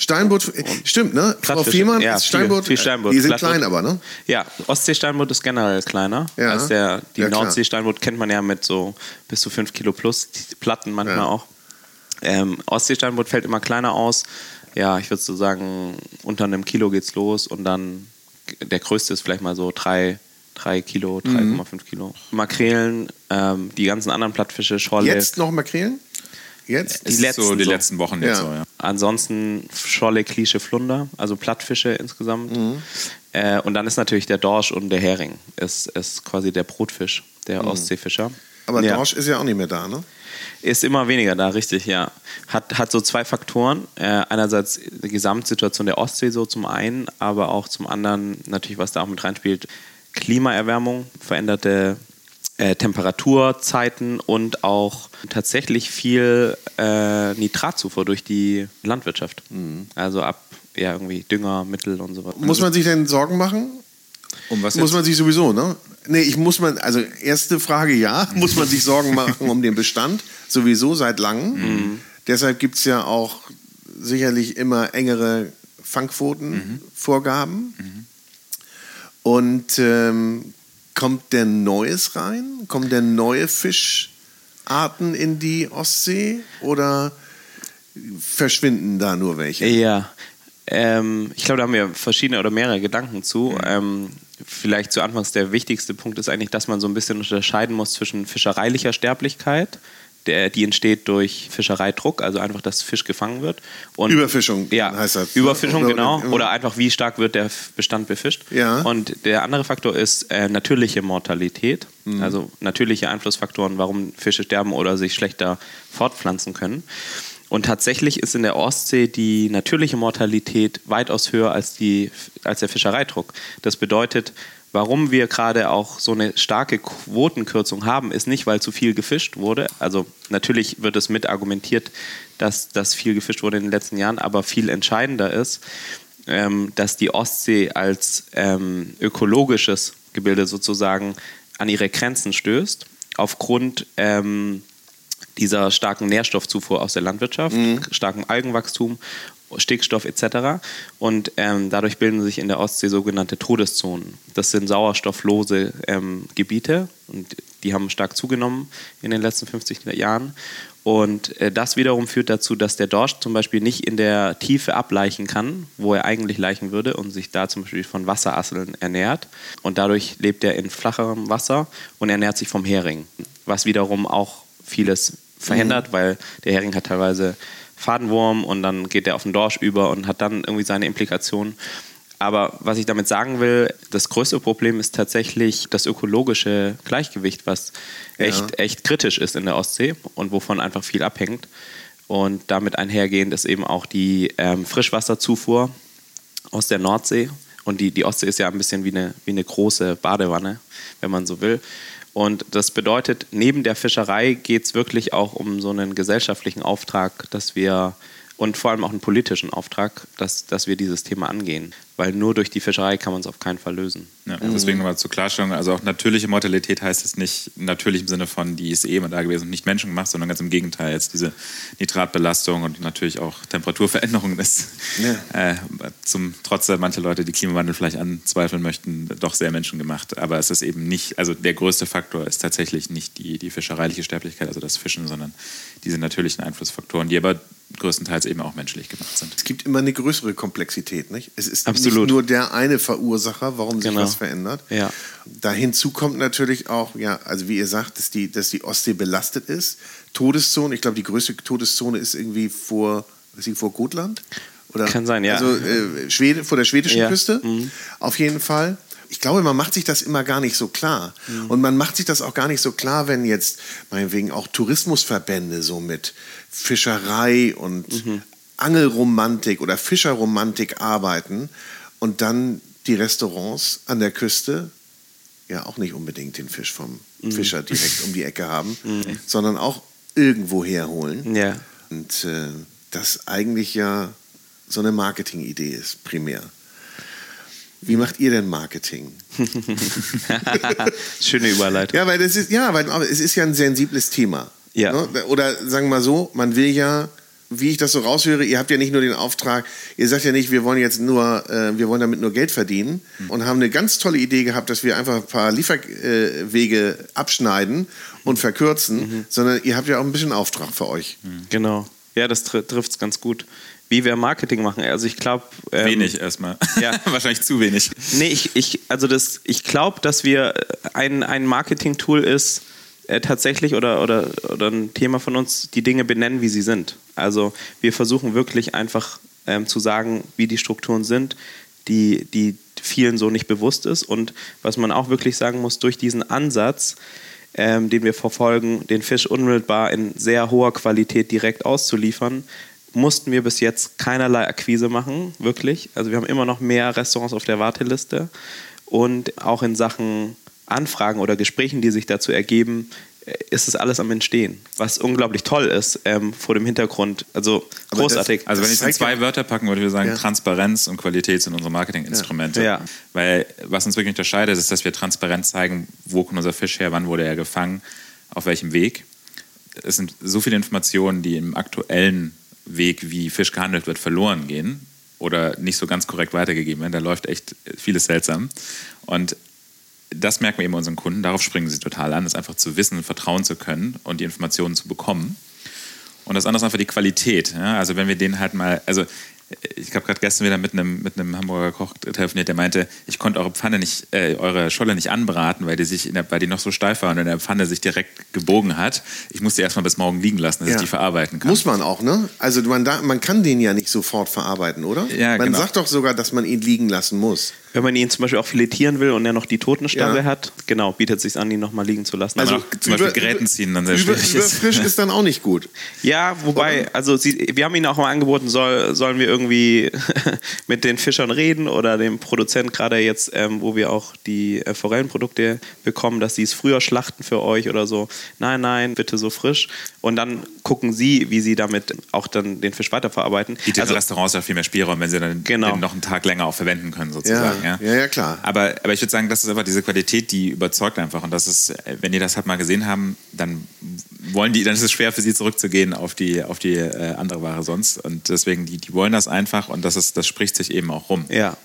Steinbutt, äh, stimmt, ne? Frau. Fehmarn, Ja, ist viel- Steinbutt, viel Steinbutt. die sind Plattbutt. klein aber, ne? Ja, Ostseesteinbutt ist generell kleiner Ja. als der. Die Ja. Nordseesteinbutt kennt man ja mit so bis zu 5 Kilo plus die Platten manchmal Ja. auch. Ähm, Ostseesteinbutt fällt immer kleiner aus. Ja, ich würde so sagen, unter einem Kilo geht's los und dann der größte ist vielleicht mal so 3, 3 Kilo, Mhm. 3,5 Kilo. Makrelen, ähm, die ganzen anderen Plattfische, Scholle. Jetzt noch Makrelen? Jetzt? Die Ist letzten so die so. letzten Wochen jetzt Ja. so, ja. Ansonsten Scholle, Klische, Flunder, also Plattfische insgesamt. Mhm. Äh, und dann ist natürlich der Dorsch und der Hering. Ist, ist quasi der Brotfisch, der Ostseefischer. Mhm. Aber ja. Dorsch ist ja auch nicht mehr da, ne? Ist immer weniger da, richtig, ja. Hat, hat so zwei Faktoren. Äh, einerseits die Gesamtsituation der Ostsee so zum einen, aber auch zum anderen natürlich, was da auch mit reinspielt, Klimaerwärmung, veränderte äh, Temperaturzeiten und auch tatsächlich viel äh, Nitratzufuhr durch die Landwirtschaft. Also ab ja, irgendwie Dünger, Mittel und so weiter. Muss man sich denn Sorgen machen? Um was Muss jetzt? man sich sowieso, ne? Nee, ich muss man, also erste Frage ja, muss man sich Sorgen machen um den Bestand, sowieso seit langem. Deshalb gibt es ja auch sicherlich immer engere Fangquotenvorgaben. Und ähm, kommt denn Neues rein? Kommen denn neue Fischarten in die Ostsee oder verschwinden da nur welche? Ja, ähm, ich glaube, da haben wir verschiedene oder mehrere Gedanken zu. Ähm, vielleicht zu Anfangs der wichtigste Punkt ist eigentlich, dass man so ein bisschen unterscheiden muss zwischen fischereilicher Sterblichkeit, der, die entsteht durch Fischereidruck, also einfach, dass Fisch gefangen wird. Und Überfischung ja, heißt das. Überfischung, Oder- genau. oder- Oder einfach, wie stark wird der Bestand befischt. Ja. Und der andere Faktor ist äh, natürliche Mortalität, Mhm. also natürliche Einflussfaktoren, warum Fische sterben oder sich schlechter fortpflanzen können. Und tatsächlich ist in der Ostsee die natürliche Mortalität weitaus höher als, die, als der Fischereidruck. Das bedeutet, warum wir gerade auch so eine starke Quotenkürzung haben, ist nicht, weil zu viel gefischt wurde. Also natürlich wird es mit argumentiert, dass, dass viel gefischt wurde in den letzten Jahren, aber viel entscheidender ist, ähm, dass die Ostsee als ähm, ökologisches Gebilde sozusagen an ihre Grenzen stößt, aufgrund ähm, dieser starken Nährstoffzufuhr aus der Landwirtschaft, starkem Algenwachstum, Stickstoff etc. Und ähm, dadurch bilden sich in der Ostsee sogenannte Todeszonen. Das sind sauerstofflose ähm, Gebiete und die haben stark zugenommen in den letzten 50 Jahren. Und äh, das wiederum führt dazu, dass der Dorsch zum Beispiel nicht in der Tiefe ableichen kann, wo er eigentlich leichen würde und sich da zum Beispiel von Wasserasseln ernährt. Und dadurch lebt er in flacherem Wasser und ernährt sich vom Hering, was wiederum auch vieles verhindert, weil der Hering hat teilweise Fadenwurm und dann geht er auf den Dorsch über und hat dann irgendwie seine Implikationen. Aber was ich damit sagen will, das größte Problem ist tatsächlich das ökologische Gleichgewicht, was echt, echt kritisch ist in der Ostsee und wovon einfach viel abhängt. Und damit einhergehend ist eben auch die ähm, Frischwasserzufuhr aus der Nordsee. Und die, die Ostsee ist ja ein bisschen wie eine, wie eine große Badewanne, wenn man so will. Und das bedeutet, neben der Fischerei geht es wirklich auch um so einen gesellschaftlichen Auftrag, dass wir und vor allem auch einen politischen Auftrag, dass, dass wir dieses Thema angehen. Weil nur durch die Fischerei kann man es auf keinen Fall lösen. Ja, deswegen nochmal zur Klarstellung, also auch natürliche Mortalität heißt es nicht natürlich im Sinne von, die ist eh immer da gewesen und nicht menschengemacht, sondern ganz im Gegenteil. Jetzt diese Nitratbelastung und natürlich auch Temperaturveränderungen ist ja. äh, zum, trotz mancher Leute, die Klimawandel vielleicht anzweifeln möchten, doch sehr menschengemacht. Aber es ist eben nicht, also der größte Faktor ist tatsächlich nicht die, die fischereiliche Sterblichkeit, also das Fischen, sondern diese natürlichen Einflussfaktoren, die aber größtenteils eben auch menschlich gemacht sind. Es gibt immer eine größere Komplexität, nicht? Es ist Absolut. Nicht nur der eine Verursacher, warum sich genau. was verändert. Ja. Da hinzu kommt natürlich auch, ja, also wie ihr sagt, dass die, dass die Ostsee belastet ist. Todeszone, ich glaube, die größte Todeszone ist irgendwie vor, ist sie vor Gotland? Oder, Kann sein, ja. Also äh, Schwede, vor der schwedischen ja. Küste, mhm. auf jeden Fall ich glaube, man macht sich das immer gar nicht so klar. Mhm. Und man macht sich das auch gar nicht so klar, wenn jetzt meinetwegen auch Tourismusverbände so mit Fischerei und mhm. Angelromantik oder Fischerromantik arbeiten und dann die Restaurants an der Küste ja auch nicht unbedingt den Fisch vom mhm. Fischer direkt um die Ecke haben, mhm. sondern auch irgendwo herholen. Ja. Und äh, das eigentlich ja so eine Marketingidee ist, primär. Wie macht ihr denn Marketing? Schöne Überleitung. Ja, weil das ist, ja, weil es ist ja ein sensibles Thema. Ja. Ne? Oder sagen wir mal so, man will ja, wie ich das so raushöre, ihr habt ja nicht nur den Auftrag, ihr sagt ja nicht, wir wollen jetzt nur, äh, wir wollen damit nur Geld verdienen mhm. und haben eine ganz tolle Idee gehabt, dass wir einfach ein paar Lieferwege abschneiden und verkürzen, mhm. sondern ihr habt ja auch ein bisschen Auftrag für euch. Mhm. Genau. Ja, das trifft es ganz gut wie wir Marketing machen. Also ich glaube. Ähm, wenig erstmal. Ja. Wahrscheinlich zu wenig. Nee, ich, ich, also das, ich glaube, dass wir ein, ein Marketing-Tool ist, äh, tatsächlich oder, oder, oder ein Thema von uns, die Dinge benennen, wie sie sind. Also wir versuchen wirklich einfach ähm, zu sagen, wie die Strukturen sind, die, die vielen so nicht bewusst ist. Und was man auch wirklich sagen muss, durch diesen Ansatz, ähm, den wir verfolgen, den Fisch unmittelbar in sehr hoher Qualität direkt auszuliefern, mussten wir bis jetzt keinerlei Akquise machen, wirklich. Also wir haben immer noch mehr Restaurants auf der Warteliste und auch in Sachen Anfragen oder Gesprächen, die sich dazu ergeben, äh, ist es alles am Entstehen, was unglaublich toll ist ähm, vor dem Hintergrund. Also großartig. Das, also wenn ich es in zwei Wörter packen würde, würde ich sagen, ja. Transparenz und Qualität sind unsere Marketinginstrumente. Ja. Weil was uns wirklich unterscheidet, ist, dass wir transparent zeigen, wo kommt unser Fisch her, wann wurde er gefangen, auf welchem Weg. Es sind so viele Informationen, die im aktuellen Weg, wie Fisch gehandelt wird, verloren gehen oder nicht so ganz korrekt weitergegeben werden. Da läuft echt vieles seltsam. Und das merken wir eben unseren Kunden. Darauf springen sie total an, das einfach zu wissen, vertrauen zu können und die Informationen zu bekommen. Und das andere ist einfach die Qualität. Ja? Also wenn wir den halt mal, also ich habe gerade gestern wieder mit einem, mit einem Hamburger Koch telefoniert, der meinte, ich konnte eure Pfanne nicht, äh, eure Scholle nicht anbraten, weil die sich der, weil die noch so steif war und in der Pfanne sich direkt gebogen hat. Ich musste erstmal bis morgen liegen lassen, dass ja. ich die verarbeiten kann. Muss man auch, ne? Also man, da, man kann den ja nicht sofort verarbeiten, oder? Ja, man genau. sagt doch sogar, dass man ihn liegen lassen muss. Wenn man ihn zum Beispiel auch filetieren will und er noch die Totenstelle ja. hat, genau, bietet es sich an, ihn nochmal liegen zu lassen. Also zum Beispiel Gräten ziehen dann sehr über, schwierig ist. Frisch ist dann auch nicht gut. Ja, wobei, also sie, wir haben ihn auch mal angeboten, soll, sollen wir irgendwie mit den Fischern reden oder dem Produzent gerade jetzt, ähm, wo wir auch die äh, Forellenprodukte bekommen, dass sie es früher schlachten für euch oder so. Nein, nein, bitte so frisch. Und dann gucken sie, wie sie damit auch dann den Fisch weiterverarbeiten. Die also, Restaurants ja viel mehr Spielraum, wenn sie dann genau. noch einen Tag länger auch verwenden können sozusagen. Ja. Ja, ja, ja klar. Aber, aber ich würde sagen, das ist einfach diese Qualität, die überzeugt einfach. Und das ist, wenn die das halt mal gesehen haben, dann wollen die, dann ist es schwer für sie zurückzugehen auf die, auf die äh, andere Ware sonst. Und deswegen, die, die wollen das einfach und das, ist, das spricht sich eben auch rum. Ja.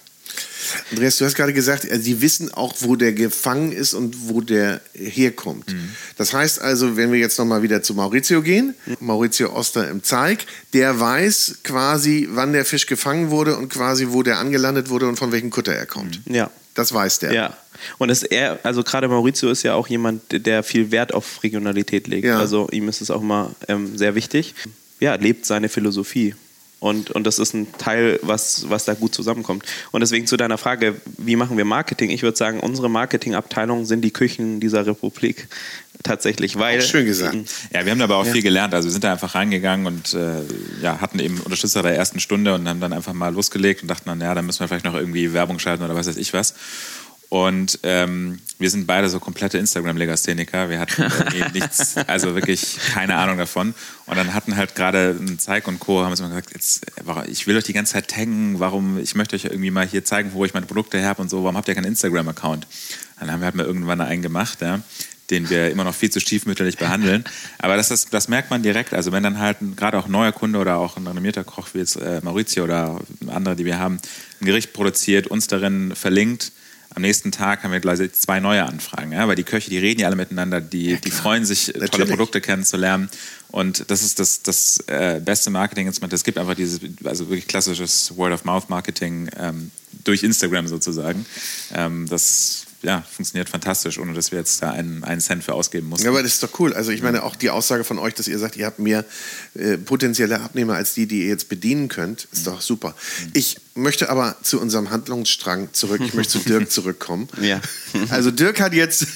Andreas, du hast gerade gesagt, also die wissen auch, wo der gefangen ist und wo der herkommt. Mhm. Das heißt also, wenn wir jetzt nochmal wieder zu Maurizio gehen, Maurizio Oster im Zeig, der weiß quasi, wann der Fisch gefangen wurde und quasi, wo der angelandet wurde und von welchem Kutter er kommt. Mhm. Ja. Das weiß der. Ja. Und es er, also gerade Maurizio ist ja auch jemand, der viel Wert auf Regionalität legt. Ja. Also ihm ist es auch immer ähm, sehr wichtig. Ja, lebt seine Philosophie. Und, und das ist ein Teil, was, was da gut zusammenkommt. Und deswegen zu deiner Frage, wie machen wir Marketing? Ich würde sagen, unsere Marketingabteilung sind die Küchen dieser Republik tatsächlich, weil... Auch schön gesagt. Ja, wir haben aber auch ja. viel gelernt. Also wir sind da einfach reingegangen und äh, ja, hatten eben Unterstützer der ersten Stunde und haben dann einfach mal losgelegt und dachten dann, ja, dann müssen wir vielleicht noch irgendwie Werbung schalten oder was weiß ich was. Und ähm, wir sind beide so komplette Instagram-Legastheniker. Wir hatten äh, nichts, also wirklich keine Ahnung davon. Und dann hatten halt gerade ein Zeig und Co. haben uns immer gesagt, jetzt, ich will euch die ganze Zeit taggen, warum, ich möchte euch irgendwie mal hier zeigen, wo ich meine Produkte habe und so, warum habt ihr keinen Instagram-Account? Dann haben wir halt mal irgendwann einen gemacht, ja den wir immer noch viel zu stiefmütterlich behandeln. Aber das, ist, das merkt man direkt. Also wenn dann halt gerade auch ein neuer Kunde oder auch ein renommierter Koch wie jetzt äh, Maurizio oder andere, die wir haben, ein Gericht produziert, uns darin verlinkt, am nächsten Tag haben wir gleich zwei neue Anfragen, ja? weil die Köche, die reden ja alle miteinander, die, ja, die freuen sich, Natürlich. tolle Produkte kennenzulernen. Und das ist das, das äh, beste Marketing-Instrument. Es gibt einfach dieses, also wirklich klassisches Word-of-Mouth-Marketing ähm, durch Instagram sozusagen. Ähm, das ja, funktioniert fantastisch, ohne dass wir jetzt da einen, einen Cent für ausgeben mussten. Ja, aber das ist doch cool. Also ich meine auch die Aussage von euch, dass ihr sagt, ihr habt mehr äh, potenzielle Abnehmer als die, die ihr jetzt bedienen könnt, ist doch super. Ich möchte aber zu unserem Handlungsstrang zurück. Ich möchte zu Dirk zurückkommen. Ja. Also Dirk hat jetzt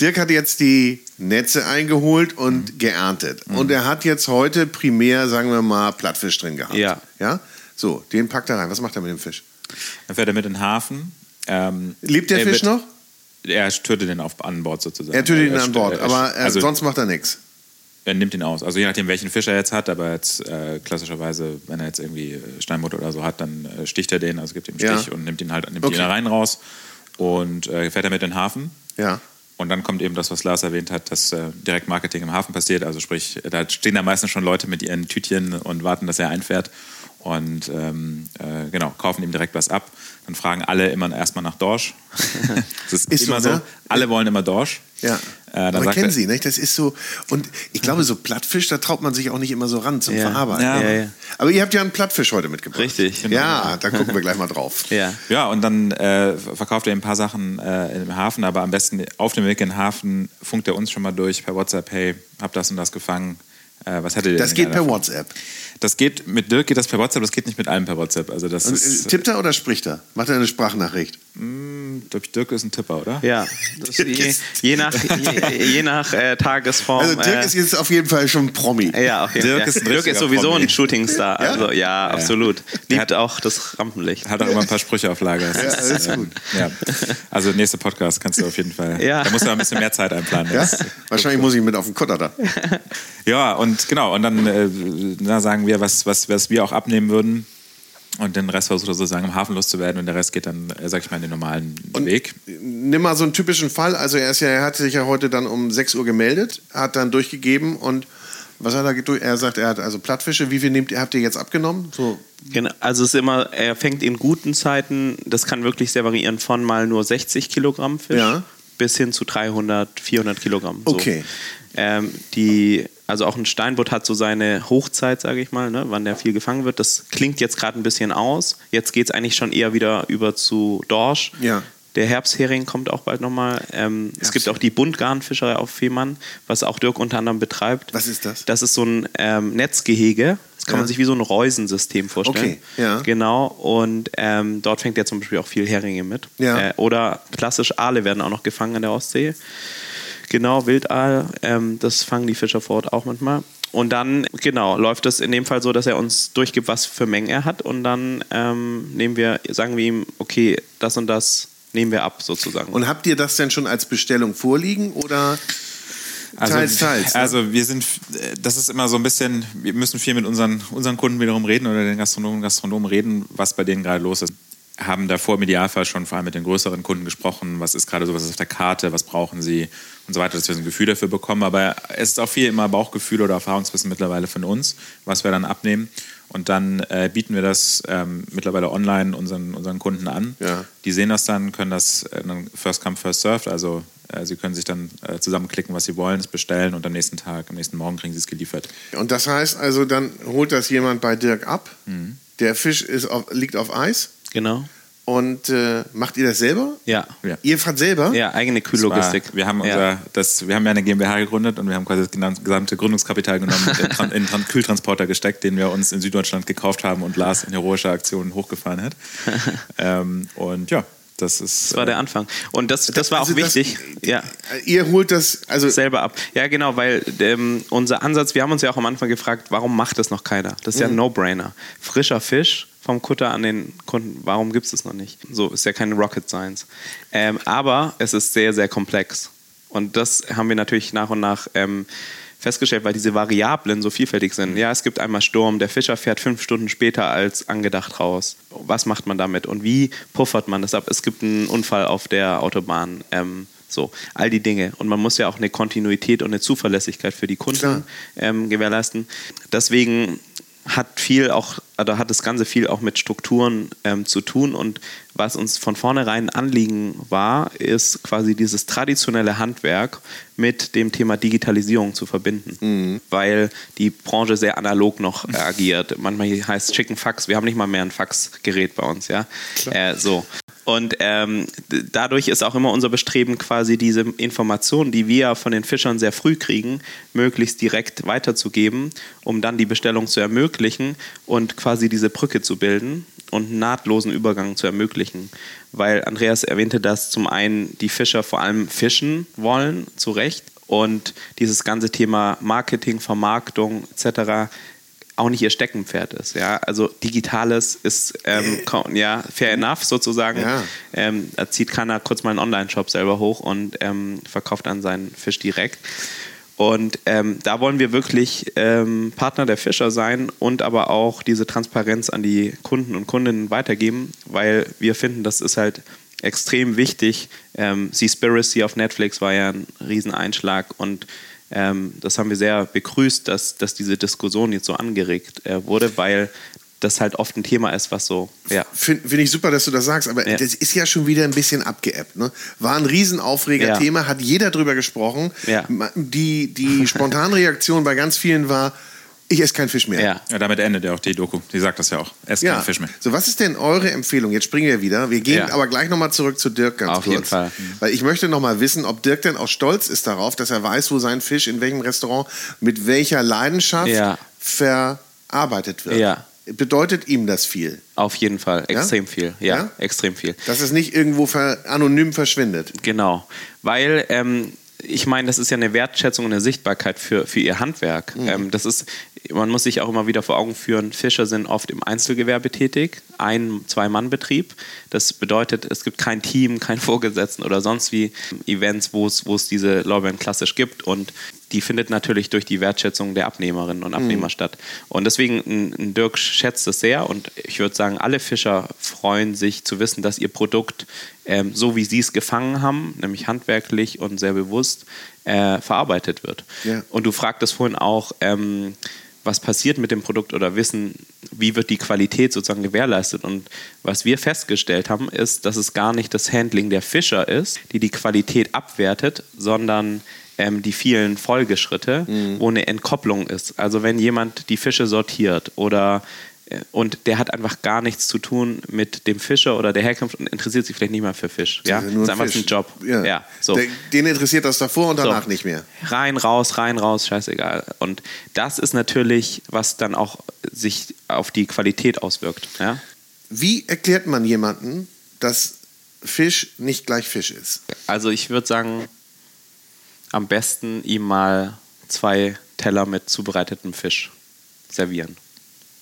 Dirk hat jetzt die Netze eingeholt und mhm. geerntet. Mhm. Und er hat jetzt heute primär, sagen wir mal, Plattfisch drin gehabt. Ja. ja? So, den packt er rein. Was macht er mit dem Fisch? Dann fährt er mit in den Hafen. Ähm, Lebt der Fisch noch? Er tötet den auf, an Bord sozusagen. Er tötet ihn an Bord, aber er, also, sonst macht er nichts. Er nimmt ihn aus. Also je nachdem, welchen Fisch er jetzt hat, aber jetzt äh, klassischerweise, wenn er jetzt irgendwie Steinbutt oder so hat, dann äh, sticht er den, also gibt ihm einen Stich ja. und nimmt ihn halt nimmt okay. ihn rein raus und äh, fährt damit in den Hafen. Ja. Und dann kommt eben das, was Lars erwähnt hat, dass äh, Direktmarketing im Hafen passiert. Also sprich, da stehen da meistens schon Leute mit ihren Tütchen und warten, dass er einfährt und ähm, äh, genau, kaufen ihm direkt was ab. Dann fragen alle immer erstmal nach Dorsch. das ist, ist immer so, ne? Alle wollen immer Dorsch. Ja. Äh, dann kennen Sie, nicht? Das ist so. Und ich glaube, so Plattfisch, da traut man sich auch nicht immer so ran zum ja. Verarbeiten. Ja. Ja, ja. Aber ihr habt ja einen Plattfisch heute mitgebracht. Richtig. Genau. Ja, da gucken wir gleich mal drauf. Ja, ja und dann äh, verkauft er ein paar Sachen äh, im Hafen, aber am besten auf dem Weg in den Hafen funkt er uns schon mal durch per WhatsApp: hey, hab das und das gefangen. Äh, was hättet ihr Das geht per davon? WhatsApp. Das geht mit Dirk geht das per WhatsApp, das geht nicht mit allem per WhatsApp. Also das Und, ist, tippt er oder spricht er? Macht er eine Sprachnachricht? Mm, glaube ich, Dirk ist ein Tipper, oder? Ja, je, je, nach, je, je nach äh, Tagesform. Also Dirk äh, ist jetzt auf jeden Fall schon ein Promi. Ja, auf jeden Dirk, Ist, ein Dirk ist sowieso Promi. ein Shootingstar. Ja? Also ja, ja, absolut. Liebt auch das Rampenlicht. Hat auch immer ein paar Sprüche auf Lager. Das ja, ist, das ist gut. Ja. Also nächster Podcast kannst du auf jeden Fall. Ja. Da musst du ein bisschen mehr Zeit einplanen. Ja? Wahrscheinlich muss ich mit auf den Kutter da. Ja, und genau, und dann äh, sagen wir, was, was, was wir auch abnehmen würden. Und den Rest versucht er sozusagen im Hafen loszuwerden und der Rest geht dann, äh, sag ich mal, in den normalen und Weg. Nimm mal so einen typischen Fall. Also er, ist ja, er hat sich ja heute dann um 6 Uhr gemeldet, hat dann durchgegeben und was hat er durch? Er sagt, er hat also Plattfische. Wie viel nehmt ihr, habt ihr jetzt abgenommen? So. Genau, also es ist immer, er fängt in guten Zeiten, das kann wirklich sehr variieren, von mal nur 60 Kilogramm Fisch ja. bis hin zu 300, 400 Kilogramm. So. Okay. Ähm, die also auch ein Steinbutt hat so seine Hochzeit, sage ich mal, ne, wann der viel gefangen wird. Das klingt jetzt gerade ein bisschen aus. Jetzt geht es eigentlich schon eher wieder über zu Dorsch. Ja. Der Herbsthering kommt auch bald nochmal. Ähm, es gibt auch die Buntgarnfischerei auf Fehmarn, was auch Dirk unter anderem betreibt. Was ist das? Das ist so ein ähm, Netzgehege. Das kann ja. man sich wie so ein Reusensystem vorstellen. Okay, ja. Genau. Und ähm, dort fängt er zum Beispiel auch viel Heringe mit. Ja. Äh, oder klassisch Aale werden auch noch gefangen in der Ostsee. Genau, Wildaal, ähm, das fangen die Fischer vor Ort auch manchmal. Und dann, genau, läuft es in dem Fall so, dass er uns durchgibt, was für Mengen er hat. Und dann ähm, nehmen wir, sagen wir ihm, okay, das und das nehmen wir ab sozusagen. Und habt ihr das denn schon als Bestellung vorliegen oder? Also, teils, teils. Ne? Also wir sind, das ist immer so ein bisschen, wir müssen viel mit unseren, unseren Kunden wiederum reden oder den Gastronomen und Gastronomen reden, was bei denen gerade los ist haben davor im Idealfall schon vor allem mit den größeren Kunden gesprochen, was ist gerade so, was ist auf der Karte, was brauchen sie und so weiter, dass wir ein Gefühl dafür bekommen. Aber es ist auch viel immer Bauchgefühl oder Erfahrungswissen mittlerweile von uns, was wir dann abnehmen. Und dann äh, bieten wir das ähm, mittlerweile online unseren, unseren Kunden an. Ja. Die sehen das dann, können das äh, First Come, First Served. Also äh, sie können sich dann äh, zusammenklicken, was sie wollen, es bestellen und am nächsten Tag, am nächsten Morgen kriegen sie es geliefert. Und das heißt also, dann holt das jemand bei Dirk ab. Mhm. Der Fisch ist auf, liegt auf Eis. Genau. Und äh, macht ihr das selber? Ja. ja. Ihr fahrt selber? Ja, eigene Kühllogistik. Wir haben, unser, ja. das, wir haben ja eine GmbH gegründet und wir haben quasi das gesamte Gründungskapital genommen in, in den Kühltransporter gesteckt, den wir uns in Süddeutschland gekauft haben und Lars in heroischer Aktion hochgefahren hat. ähm, und ja, Das, ist, das war der äh, Anfang. Und das, das war auch Also das- wichtig. ja. Ihr holt das, also selber ab. Ja, genau, weil ähm, unser Ansatz, wir haben uns ja auch am Anfang gefragt, warum macht das noch keiner? Das ist ja ein No-Brainer. Frischer Fisch vom Kutter an den Kunden, warum gibt es das noch nicht? So ist ja keine Rocket Science. Ähm, aber es ist sehr, sehr komplex. Und das haben wir natürlich nach und nach ähm, festgestellt, weil diese Variablen so vielfältig sind. Ja, es gibt einmal Sturm, der Fischer fährt fünf Stunden später als angedacht raus. Was macht man damit und wie puffert man das ab? Es gibt einen Unfall auf der Autobahn. Ähm, so, all die Dinge. Und man muss ja auch eine Kontinuität und eine Zuverlässigkeit für die. Kunden ähm, gewährleisten. Deswegen hat viel auch, oder hat das Ganze viel auch mit Strukturen ähm, zu tun. Und was uns von vornherein ein Anliegen war, ist quasi dieses traditionelle Handwerk mit dem Thema Digitalisierung zu verbinden. Weil die Branche sehr analog noch agiert. Manchmal heißt es Chicken Fax, wir haben nicht mal mehr ein Faxgerät bei uns, ja. Äh, so. Und ähm, dadurch ist auch immer unser Bestreben, quasi diese Informationen, die wir von den Fischern sehr früh kriegen, möglichst direkt weiterzugeben, um dann die Bestellung zu ermöglichen und quasi diese Brücke zu bilden und nahtlosen Übergang zu ermöglichen. Weil Andreas erwähnte, dass zum einen die Fischer vor allem fischen wollen, zu Recht, und dieses ganze Thema Marketing, Vermarktung etc auch nicht ihr Steckenpferd ist. Ja? Also Digitales ist ähm, ja, fair enough sozusagen. Ja. Ähm, da zieht keiner kurz mal einen Online-Shop selber hoch und ähm, verkauft dann seinen Fisch direkt. Und ähm, da wollen wir wirklich ähm, Partner der Fischer sein und aber auch diese Transparenz an die Kunden und Kundinnen weitergeben, weil wir finden, das ist halt extrem wichtig. Ähm, Seaspiracy auf Netflix war ja ein Rieseneinschlag und ähm, das haben wir sehr begrüßt, dass, dass diese Diskussion jetzt so angeregt äh, wurde, weil das halt oft ein Thema ist, was so, ja. Finde find ich super, dass du das sagst, aber Ja. das ist ja schon wieder ein bisschen abgeebbt. Ne? War ein Riesenaufreger-Thema, hat jeder drüber gesprochen. Ja. Die, die Spontanreaktion bei ganz vielen war, ich esse keinen Fisch mehr. Ja. Ja, damit endet ja auch die Doku. Die sagt das ja auch. Esst Ja. keinen Fisch mehr. So, was ist denn eure Empfehlung? Jetzt springen wir wieder. Wir gehen Ja. aber gleich nochmal zurück zu Dirk ganz Auf kurz. jeden Fall. Weil ich möchte nochmal wissen, ob Dirk denn auch stolz ist darauf, dass er weiß, wo sein Fisch in welchem Restaurant mit welcher Leidenschaft Ja. verarbeitet wird. Ja. Bedeutet ihm das viel? Auf jeden Fall, extrem viel. Ja, Ja? extrem viel. Dass es nicht irgendwo ver anonym verschwindet. Genau, weil ähm, ich meine, das ist ja eine Wertschätzung und eine Sichtbarkeit für, für ihr Handwerk. Ähm, das ist, man muss sich auch immer wieder vor Augen führen, Fischer sind oft im Einzelgewerbe tätig, ein-, Zwei-Mann-Betrieb. Das bedeutet, es gibt kein Team, kein Vorgesetzten oder sonst wie Events, wo es, wo es diese Lorbeeren klassisch gibt und die findet natürlich durch die Wertschätzung der Abnehmerinnen und Abnehmer statt. Und deswegen, ein, ein Dirk schätzt es sehr und ich würde sagen, alle Fischer freuen sich zu wissen, dass ihr Produkt, ähm, so wie sie es gefangen haben, nämlich handwerklich und sehr bewusst, äh, verarbeitet wird. Ja. Und du fragtest vorhin auch, ähm, was passiert mit dem Produkt oder wissen, wie wird die Qualität sozusagen gewährleistet. Und was wir festgestellt haben, ist, dass es gar nicht das Handling der Fischer ist, die die Qualität abwertet, sondern ähm, die vielen Folgeschritte, wo eine Entkopplung ist. Also wenn jemand die Fische sortiert oder und der hat einfach gar nichts zu tun mit dem Fischer oder der Herkunft und interessiert sich vielleicht nicht mal für Fisch. Ja, Das ist nur ist ein einfach Fisch. ein Job. Ja. Ja, so. Den, den interessiert das davor und danach So. nicht mehr. Rein, raus, rein, raus, scheißegal. Und das ist natürlich, was dann auch sich auf die Qualität auswirkt. Ja? Wie erklärt man jemanden, dass Fisch nicht gleich Fisch ist? Also ich würde sagen, am besten ihm mal zwei Teller mit zubereitetem Fisch servieren.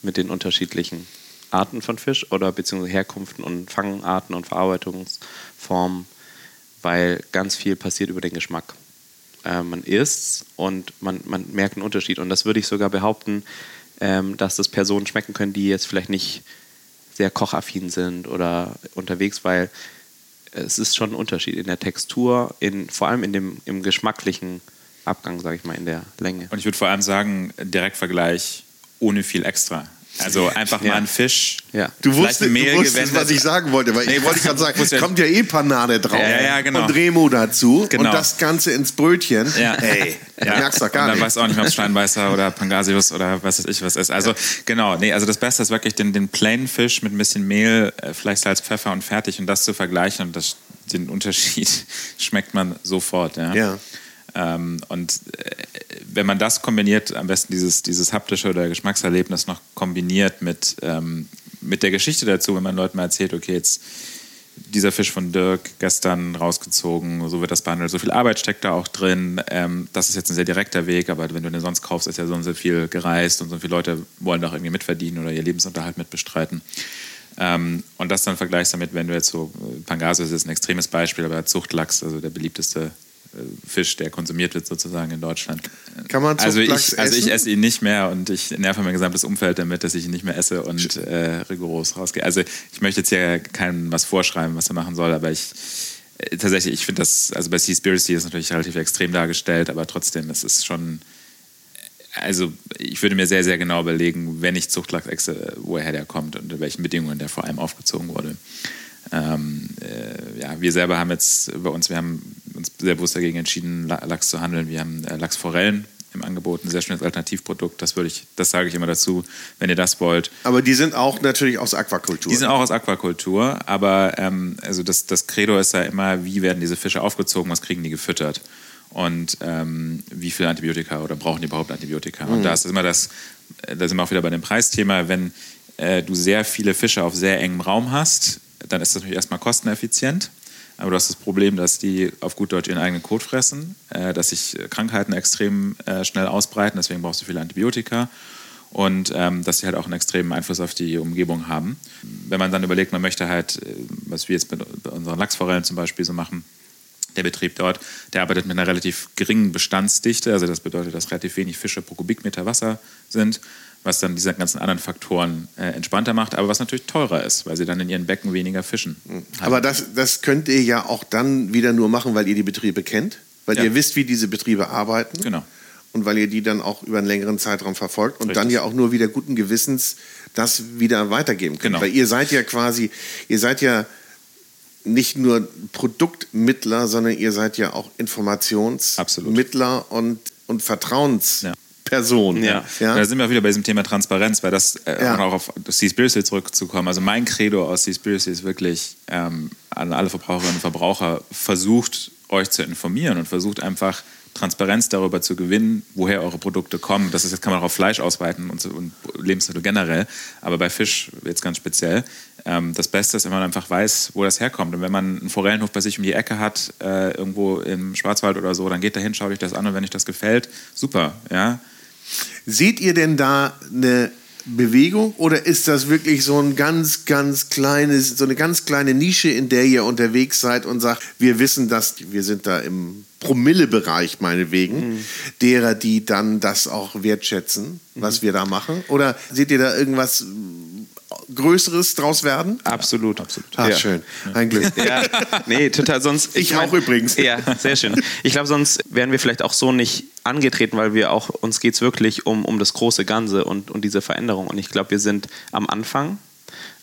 Mit den unterschiedlichen Arten von Fisch oder beziehungsweise Herkunften und Fangarten und Verarbeitungsformen, weil ganz viel passiert über den Geschmack. Äh, man isst und man, man merkt einen Unterschied. Und das würde ich sogar behaupten, ähm, dass das Personen schmecken können, die jetzt vielleicht nicht sehr kochaffin sind oder unterwegs, weil es ist schon ein Unterschied in der Textur, in, vor allem in dem, im geschmacklichen Abgang, sage ich mal, in der Länge. Und ich würde vor allem sagen, Direktvergleich ohne viel extra. Also einfach Ja. mal ein Fisch. Ja. Du wusstest, Mehl du wusstest was ich sagen wollte, weil Nee, ich wollte gerade sagen, wusste- kommt ja eh Panade drauf. Ja, ja, genau. Und Remo dazu Genau. und das Ganze ins Brötchen. Ja. Ey, du Ja, merkst doch gar und dann nicht. weißt du auch nicht mehr, ob es Steinbeißer oder Pangasius oder was weiß ich was ist. Also genau, nee, also das Beste ist wirklich den, den plain Fisch mit ein bisschen Mehl, äh, vielleicht Salz, Pfeffer und fertig und das zu vergleichen und das, den Unterschied schmeckt man sofort. Ja. Ähm, und äh, wenn man das kombiniert, am besten dieses, dieses haptische oder Geschmackserlebnis noch kombiniert mit, ähm, mit der Geschichte dazu, wenn man Leuten mal erzählt, okay, jetzt dieser Fisch von Dirk gestern rausgezogen, so wird das behandelt, so viel Arbeit steckt da auch drin. Ähm, das ist jetzt ein sehr direkter Weg, aber wenn du den sonst kaufst, ist ja so und so viel gereist und so viele Leute wollen da auch irgendwie mitverdienen oder ihr Lebensunterhalt mitbestreiten. Ähm, und das dann vergleichst damit, wenn du jetzt so, Pangasius ist ein extremes Beispiel, aber Zuchtlachs, also der beliebteste Fisch, der konsumiert wird sozusagen in Deutschland. Kann man also ich, also ich esse ihn nicht mehr und ich nerve mein gesamtes Umfeld damit, dass ich ihn nicht mehr esse und äh, rigoros rausgehe. Also ich möchte jetzt hier keinem was vorschreiben, was er machen soll, aber ich äh, tatsächlich, ich finde das, also bei Seaspiracy ist natürlich relativ extrem dargestellt, aber trotzdem, es ist schon, also ich würde mir sehr, sehr genau überlegen, wenn ich Zuchtlachs esse, woher der kommt und unter welchen Bedingungen der vor allem aufgezogen wurde. Ähm, äh, ja, wir selber haben jetzt bei uns, wir haben uns sehr bewusst dagegen entschieden, La- Lachs zu handeln. Wir haben äh, Lachsforellen im Angebot, ein sehr schönes Alternativprodukt. Das würde ich, das sage ich immer dazu, wenn ihr das wollt. Aber die sind auch natürlich aus Aquakultur. Die sind auch aus Aquakultur, aber ähm, also das, das Credo ist ja immer, wie werden diese Fische aufgezogen, was kriegen die gefüttert und ähm, wie viel Antibiotika oder brauchen die überhaupt Antibiotika. Und da ist immer das, da sind wir auch wieder bei dem Preisthema, wenn äh, du sehr viele Fische auf sehr engem Raum hast, dann ist das natürlich erstmal kosteneffizient. Aber du hast das Problem, dass die auf gut Deutsch ihren eigenen Kot fressen, äh, dass sich Krankheiten extrem äh, schnell ausbreiten, deswegen brauchst du viele Antibiotika und ähm, dass sie halt auch einen extremen Einfluss auf die Umgebung haben. Wenn man dann überlegt, man möchte halt, äh, was wir jetzt mit unseren Lachsforellen zum Beispiel so machen, der Betrieb dort, der arbeitet mit einer relativ geringen Bestandsdichte, also das bedeutet, dass relativ wenig Fische pro Kubikmeter Wasser sind, was dann diese ganzen anderen Faktoren äh, entspannter macht, aber was natürlich teurer ist, weil sie dann in ihren Becken weniger fischen. Aber das, das könnt ihr ja auch dann wieder nur machen, weil ihr die Betriebe kennt, weil Ja. ihr wisst, wie diese Betriebe arbeiten. Genau. Und weil ihr die dann auch über einen längeren Zeitraum verfolgt und Richtig. dann ja auch nur wieder guten Gewissens das wieder weitergeben könnt. Genau. Weil ihr seid ja quasi, ihr seid ja nicht nur Produktmittler, sondern ihr seid ja auch. Informationsmittler und, und Vertrauensperson. Ja. Ja. Da sind wir auch wieder bei diesem Thema Transparenz, weil das, äh, Ja. auch auf Seaspiracy zurückzukommen. Also mein Credo aus Seaspiracy ist wirklich, ähm, an alle Verbraucherinnen und Verbraucher, versucht euch zu informieren und versucht einfach Transparenz darüber zu gewinnen, woher eure Produkte kommen. Das ist, jetzt kann man auch auf Fleisch ausweiten und, und Lebensmittel generell, aber bei Fisch jetzt ganz speziell. Ähm, das Beste ist, wenn man einfach weiß, wo das herkommt. Und wenn man einen Forellenhof bei sich um die Ecke hat, äh, irgendwo im Schwarzwald oder so, dann geht dahin, schaut euch das an und wenn euch das gefällt, super, ja. Seht ihr denn da eine Bewegung oder ist das wirklich so ein ganz, ganz kleines, so eine ganz kleine Nische, in der ihr unterwegs seid und sagt, wir wissen das, wir sind da im Promillebereich meinetwegen, derer, die dann das auch wertschätzen, was wir da machen? Oder seht ihr da irgendwas Größeres draus werden? Absolut. Absolut. Ah, ja. schön. Ein Glück. Ja, nee, total. Sonst, Ich auch übrigens. Ja, sehr schön. Ich glaube, sonst wären wir vielleicht auch so nicht angetreten, weil wir auch, uns geht es wirklich um, um das große Ganze und, und diese Veränderung. Und ich glaube, wir sind am Anfang,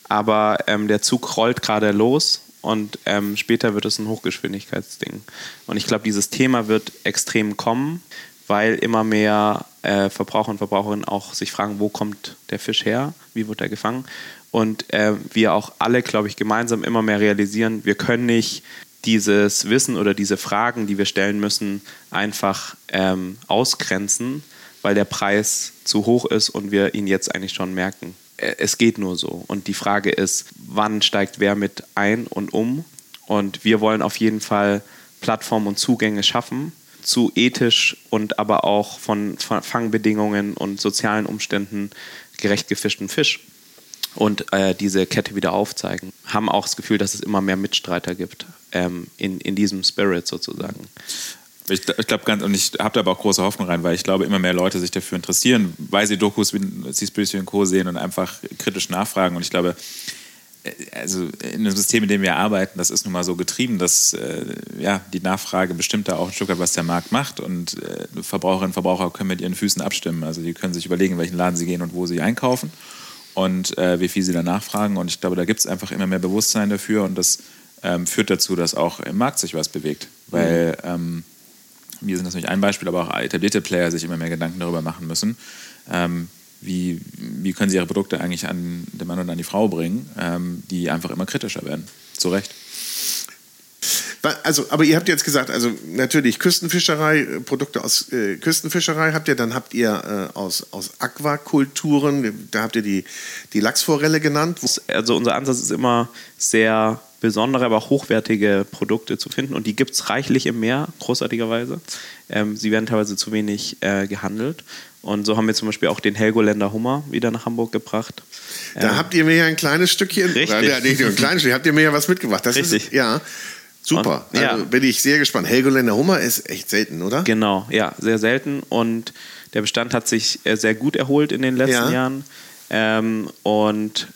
aber ähm, der Zug rollt gerade los und ähm, später wird es ein Hochgeschwindigkeitsding. Und ich glaube, dieses Thema wird extrem kommen, weil immer mehr äh, Verbraucher und Verbraucherinnen auch sich fragen, wo kommt der Fisch her, wie wird er gefangen. Und äh, wir auch alle, glaube ich, gemeinsam immer mehr realisieren, wir können nicht dieses Wissen oder diese Fragen, die wir stellen müssen, einfach ähm, ausgrenzen, weil der Preis zu hoch ist und wir ihn jetzt eigentlich schon merken. Äh, Es geht nur so. Und die Frage ist, wann steigt wer mit ein und um? Und wir wollen auf jeden Fall Plattformen und Zugänge schaffen zu ethisch und aber auch von Fangbedingungen und sozialen Umständen gerecht gefischten Fisch und äh, diese Kette wieder aufzeigen. Haben auch das Gefühl, dass es immer mehr Mitstreiter gibt ähm, in, in diesem Spirit sozusagen. Ich, ich glaube ganz, und ich habe da aber auch große Hoffnung rein, weil ich glaube, immer mehr Leute sich dafür interessieren, weil sie Dokus wie Seaspiracy und Co. sehen und einfach kritisch nachfragen. Und ich glaube, also in einem System, in dem wir arbeiten, das ist nun mal so getrieben, dass äh, ja, die Nachfrage bestimmt da auch ein Stück weit, was der Markt macht. Und äh, Verbraucherinnen und Verbraucher können mit ihren Füßen abstimmen. Also die können sich überlegen, in welchen Laden sie gehen und wo sie einkaufen und äh, wie viel sie da nachfragen. Und ich glaube, da gibt es einfach immer mehr Bewusstsein dafür und das ähm, führt dazu, dass auch im Markt sich was bewegt. Weil ähm, wir sind das nicht ein Beispiel, aber auch etablierte Player sich immer mehr Gedanken darüber machen müssen. Ähm, wie, wie können sie ihre Produkte eigentlich an den Mann und an die Frau bringen, ähm, die einfach immer kritischer werden. Zu Recht. Also, aber ihr habt jetzt gesagt, also natürlich Küstenfischerei, äh, Produkte aus äh, Küstenfischerei habt ihr, dann habt ihr äh, aus, aus Aquakulturen, da habt ihr die, die Lachsforelle genannt. Also unser Ansatz ist immer sehr besondere, aber auch hochwertige Produkte zu finden. Und die gibt es reichlich im Meer, großartigerweise. Ähm, sie werden teilweise zu wenig äh, gehandelt. Und so haben wir zum Beispiel auch den Helgoländer Hummer wieder nach Hamburg gebracht. Da Ähm, habt ihr mir ja ein kleines Stückchen, Richtig. Ja, nicht nur ein kleines Stückchen, habt ihr mir ja was mitgebracht. Das Richtig. ist, ja, super. Und- ja. Also bin ich sehr gespannt. Helgoländer Hummer ist echt selten, oder? Genau, ja, sehr selten. Und der Bestand hat sich äh, sehr gut erholt in den letzten Ja. Jahren. Ähm, und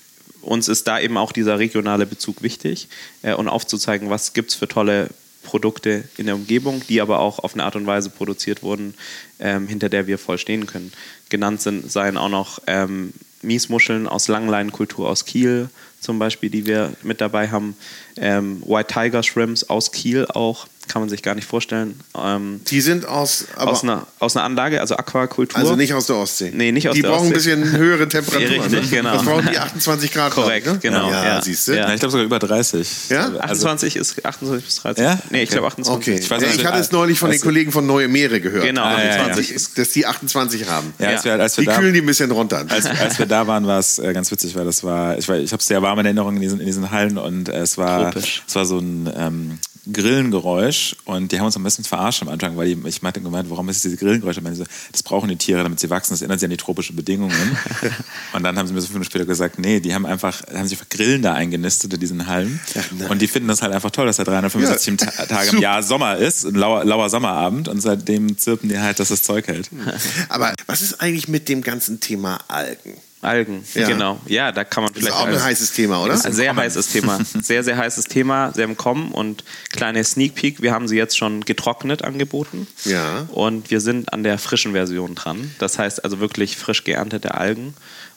uns ist da eben auch dieser regionale Bezug wichtig äh, und aufzuzeigen, was gibt es für tolle Produkte in der Umgebung, die aber auch auf eine Art und Weise produziert wurden, ähm, hinter der wir voll stehen können. Genannt sind, seien auch noch ähm, Miesmuscheln aus Langleinenkultur aus Kiel zum Beispiel, die wir mit dabei haben. Ähm, White Tiger Shrimps aus Kiel auch, kann man sich gar nicht vorstellen. Ähm, Die sind aus, aber aus, einer, aus einer Anlage, also Aquakultur. also nicht aus der Ostsee. Nee, nicht aus die der brauchen Ostsee. ein bisschen höhere Temperaturen. Richtig, ne? genau. Das brauchen die 28 Grad. Korrekt, ich, ne? genau, Ja, ja. siehst du? Ja. Ja, ich glaube sogar über 30. Ja? Also, 28 ist 28 bis 30. Ja? Nee, ich Okay. glaube 28. Okay, Ich weiß ich hatte also- es neulich von den also- Kollegen von Neue Meere gehört. Genau, Ah, ja, ja, 28. Dass die 28 haben. ja, als wir, als wir Die da, kühlen die ein bisschen runter. als, als wir da waren, war es äh, ganz witzig, weil das war, ich, ich habe es sehr warm in Erinnerung in diesen, in diesen Hallen und äh, es war, Tropisch. es war so ein ähm, Grillengeräusch und die haben uns ein bisschen verarscht am Anfang, weil die, ich meinte gemeint, warum ist es diese Grillengeräusche? Und so, das brauchen die Tiere, damit sie wachsen, das erinnert sie an die tropischen Bedingungen. und dann haben sie mir so fünf Minuten später gesagt, nee, die haben einfach, haben sich einfach Grillen da eingenistet in diesen Hallen und die finden das halt einfach toll, dass da 365 Ja. Ta- Tage im. Jahr Sommer ist, ein lauer, lauer Sommerabend und seitdem zirpen die halt, dass das Zeug hält. Aber was ist eigentlich mit dem ganzen Thema Algen? Algen, Ja. genau. Ja, da kann man Das ist vielleicht auch ein heißes Thema, oder? Ein sehr heißes Thema. Sehr, sehr heißes Thema. Sehr im Kommen und kleine Sneak Peek. Wir haben sie jetzt schon getrocknet angeboten. Ja. Und wir sind an der frischen Version dran. Das heißt also wirklich frisch geerntete Algen.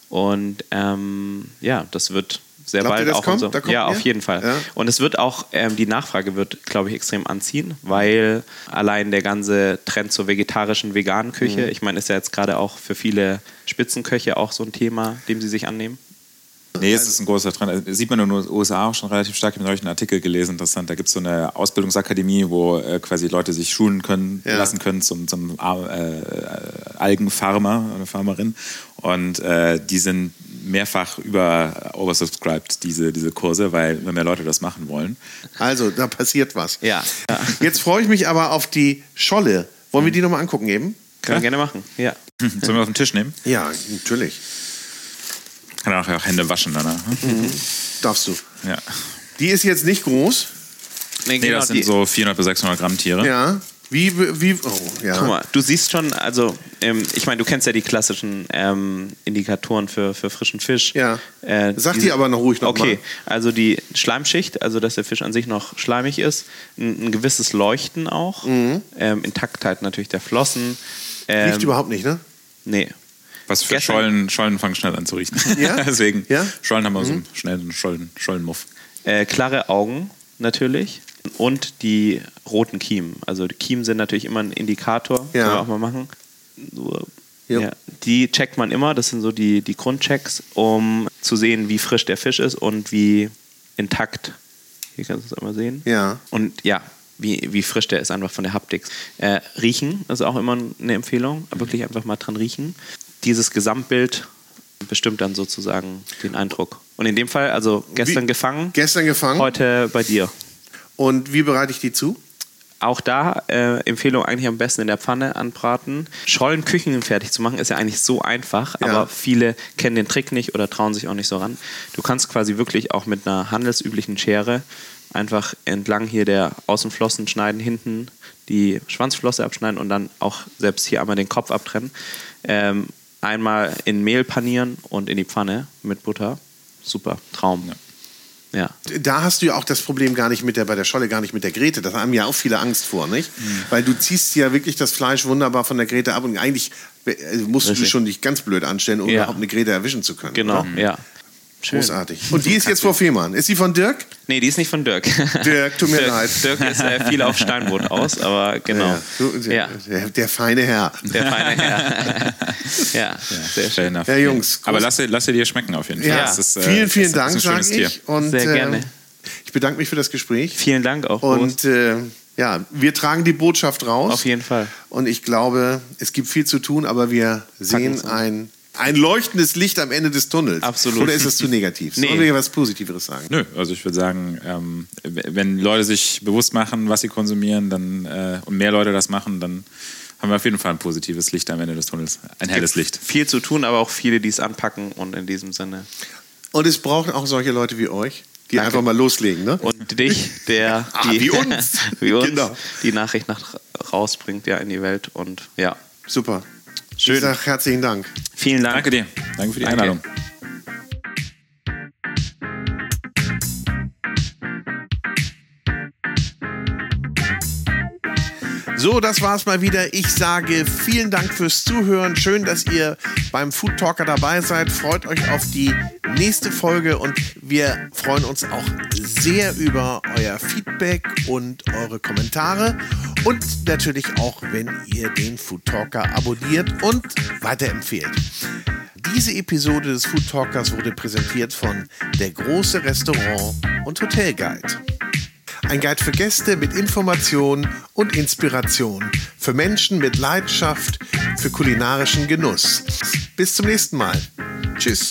Und ähm, ja, das wird sehr Glaubt ihr, bald das auch kommt? unser- Da kommt Ja, mehr? auf jeden Fall. Ja. Und es wird auch, ähm, die Nachfrage wird, glaube ich, extrem anziehen, weil allein der ganze Trend zur vegetarischen, veganen Küche, Mhm. ich meine, ist ja jetzt gerade auch für viele Spitzenköche auch so ein Thema, dem sie sich annehmen. Nee, es ist ein großer Trend. Also, Sieht man in den USA auch schon relativ stark. Ich habe neulich einen Artikel gelesen, interessant. Da gibt es so eine Ausbildungsakademie, wo äh, quasi Leute sich schulen können, Ja. lassen können zum, zum äh, Algenfarmer oder Farmerin. Und äh, die sind mehrfach über oversubscribed, diese, diese Kurse, weil immer mehr Leute das machen wollen. Also, da passiert was. Ja, ja. Jetzt freue ich mich aber auf die Scholle. Wollen wir die nochmal angucken eben? können wir gerne machen. Ja. Sollen wir auf den Tisch nehmen? Ja, natürlich. Kann er nachher auch Hände waschen danach. ne? Darfst du. Ja. Die ist jetzt nicht groß. Nee, genau, das sind die- so 400 bis 600 Gramm Tiere. Ja. Wie, wie, oh, ja. Guck mal, du siehst schon, also ähm, ich meine, du kennst ja die klassischen ähm, Indikatoren für, für frischen Fisch. Ja. Äh, Sag die aber noch ruhig noch Okay, mal. also die Schleimschicht, also dass der Fisch an sich noch schleimig ist, ein, ein gewisses Leuchten auch, ähm, Intaktheit natürlich der Flossen. Ähm, Riecht überhaupt nicht, ne? Nee. Was für Gestern- Schollen, Schollen fangen schnell an zu riechen. Ja? Deswegen, Ja? Mhm. Schollen haben wir so einen schnellen Schollen, Schollenmuff. Äh, klare Augen natürlich und die roten Kiemen. Also die Kiemen sind natürlich immer ein Indikator, Ja. können wir auch mal machen. Jo. ja, die checkt man immer, das sind so die, die Grundchecks, um zu sehen, wie frisch der Fisch ist und wie intakt. Hier kannst du es einmal sehen. Ja. Und ja, wie, wie frisch der ist einfach von der Haptik. Äh, riechen ist auch immer eine Empfehlung, wirklich einfach mal dran riechen. Dieses Gesamtbild bestimmt dann sozusagen den Eindruck. Und in dem Fall, also gestern Wie- gefangen, Gestern gefangen. heute bei dir. Und wie bereite ich die zu? Auch da äh, Empfehlung eigentlich am besten in der Pfanne anbraten. Schollen Küchen fertig zu machen ist ja eigentlich so einfach, Ja. aber viele kennen den Trick nicht oder trauen sich auch nicht so ran. Du kannst quasi wirklich auch mit einer handelsüblichen Schere einfach entlang hier der Außenflossen schneiden, hinten die Schwanzflosse abschneiden und dann auch selbst hier einmal den Kopf abtrennen. Ähm, einmal in Mehl panieren und in die Pfanne mit Butter. Super, Traum. Ja. Da hast du ja auch das Problem gar nicht mit der, bei der Scholle gar nicht mit der Grete. Da haben ja auch viele Angst vor, nicht? Weil du ziehst ja wirklich das Fleisch wunderbar von der Grete ab und eigentlich äh, musst du Richtig. schon dich ganz blöd anstellen, um Ja. überhaupt eine Grete erwischen zu können. Genau, oder? ja. Schön. Großartig. Und die ist jetzt vor Fehmarn. Ist sie von Dirk? Nee, die ist nicht von Dirk. Dirk, tut mir Dirk, leid. Dirk ist äh, viel auf Steinboot aus, aber genau. Ja, du, Ja, Der, der feine Herr. der feine Herr. ja, sehr schön. Ja, Jungs, Aber lass, dir- lass dir schmecken auf jeden Fall. Ja, ist, äh, vielen, vielen Dank, sage ich. Und, Sehr gerne. ähm, ich bedanke mich für das Gespräch. Vielen Dank auch. Und äh, ja, wir tragen die Botschaft raus. Auf jeden Fall. Und ich glaube, es gibt viel zu tun, aber wir sehen ein ein leuchtendes Licht am Ende des Tunnels. Absolut. Oder ist das zu negativ? Nee. Sollen wir was Positiveres sagen? Nö, also ich würde sagen, ähm, wenn Leute sich bewusst machen, was sie konsumieren, dann äh, und mehr Leute das machen, dann haben wir auf jeden Fall ein positives Licht am Ende des Tunnels. Ein helles Licht. Viel zu tun, aber auch viele, die es anpacken und in diesem Sinne. Und es braucht auch solche Leute wie euch, die Danke. einfach mal loslegen. Ne? Und dich, der Ah, die, wie uns. wie uns Genau. die Nachricht nach rausbringt ja in die Welt. Und ja, Super. Schön. Ich sage herzlichen Dank. vielen Dank. Danke dir. Danke für die Danke. So, das war's mal wieder. Ich sage vielen Dank fürs Zuhören. Schön, dass ihr beim Food Talker dabei seid. Freut euch auf die nächste Folge und wir freuen uns auch sehr über euer Feedback und eure Kommentare und natürlich auch, wenn ihr den Food Talker abonniert und weiterempfehlt. Diese Episode des Food Talkers wurde präsentiert von Der große Restaurant und Hotel Guide. Ein Guide für Gäste mit Information und Inspiration. Für Menschen mit Leidenschaft für kulinarischen Genuss. Bis zum nächsten Mal. Tschüss.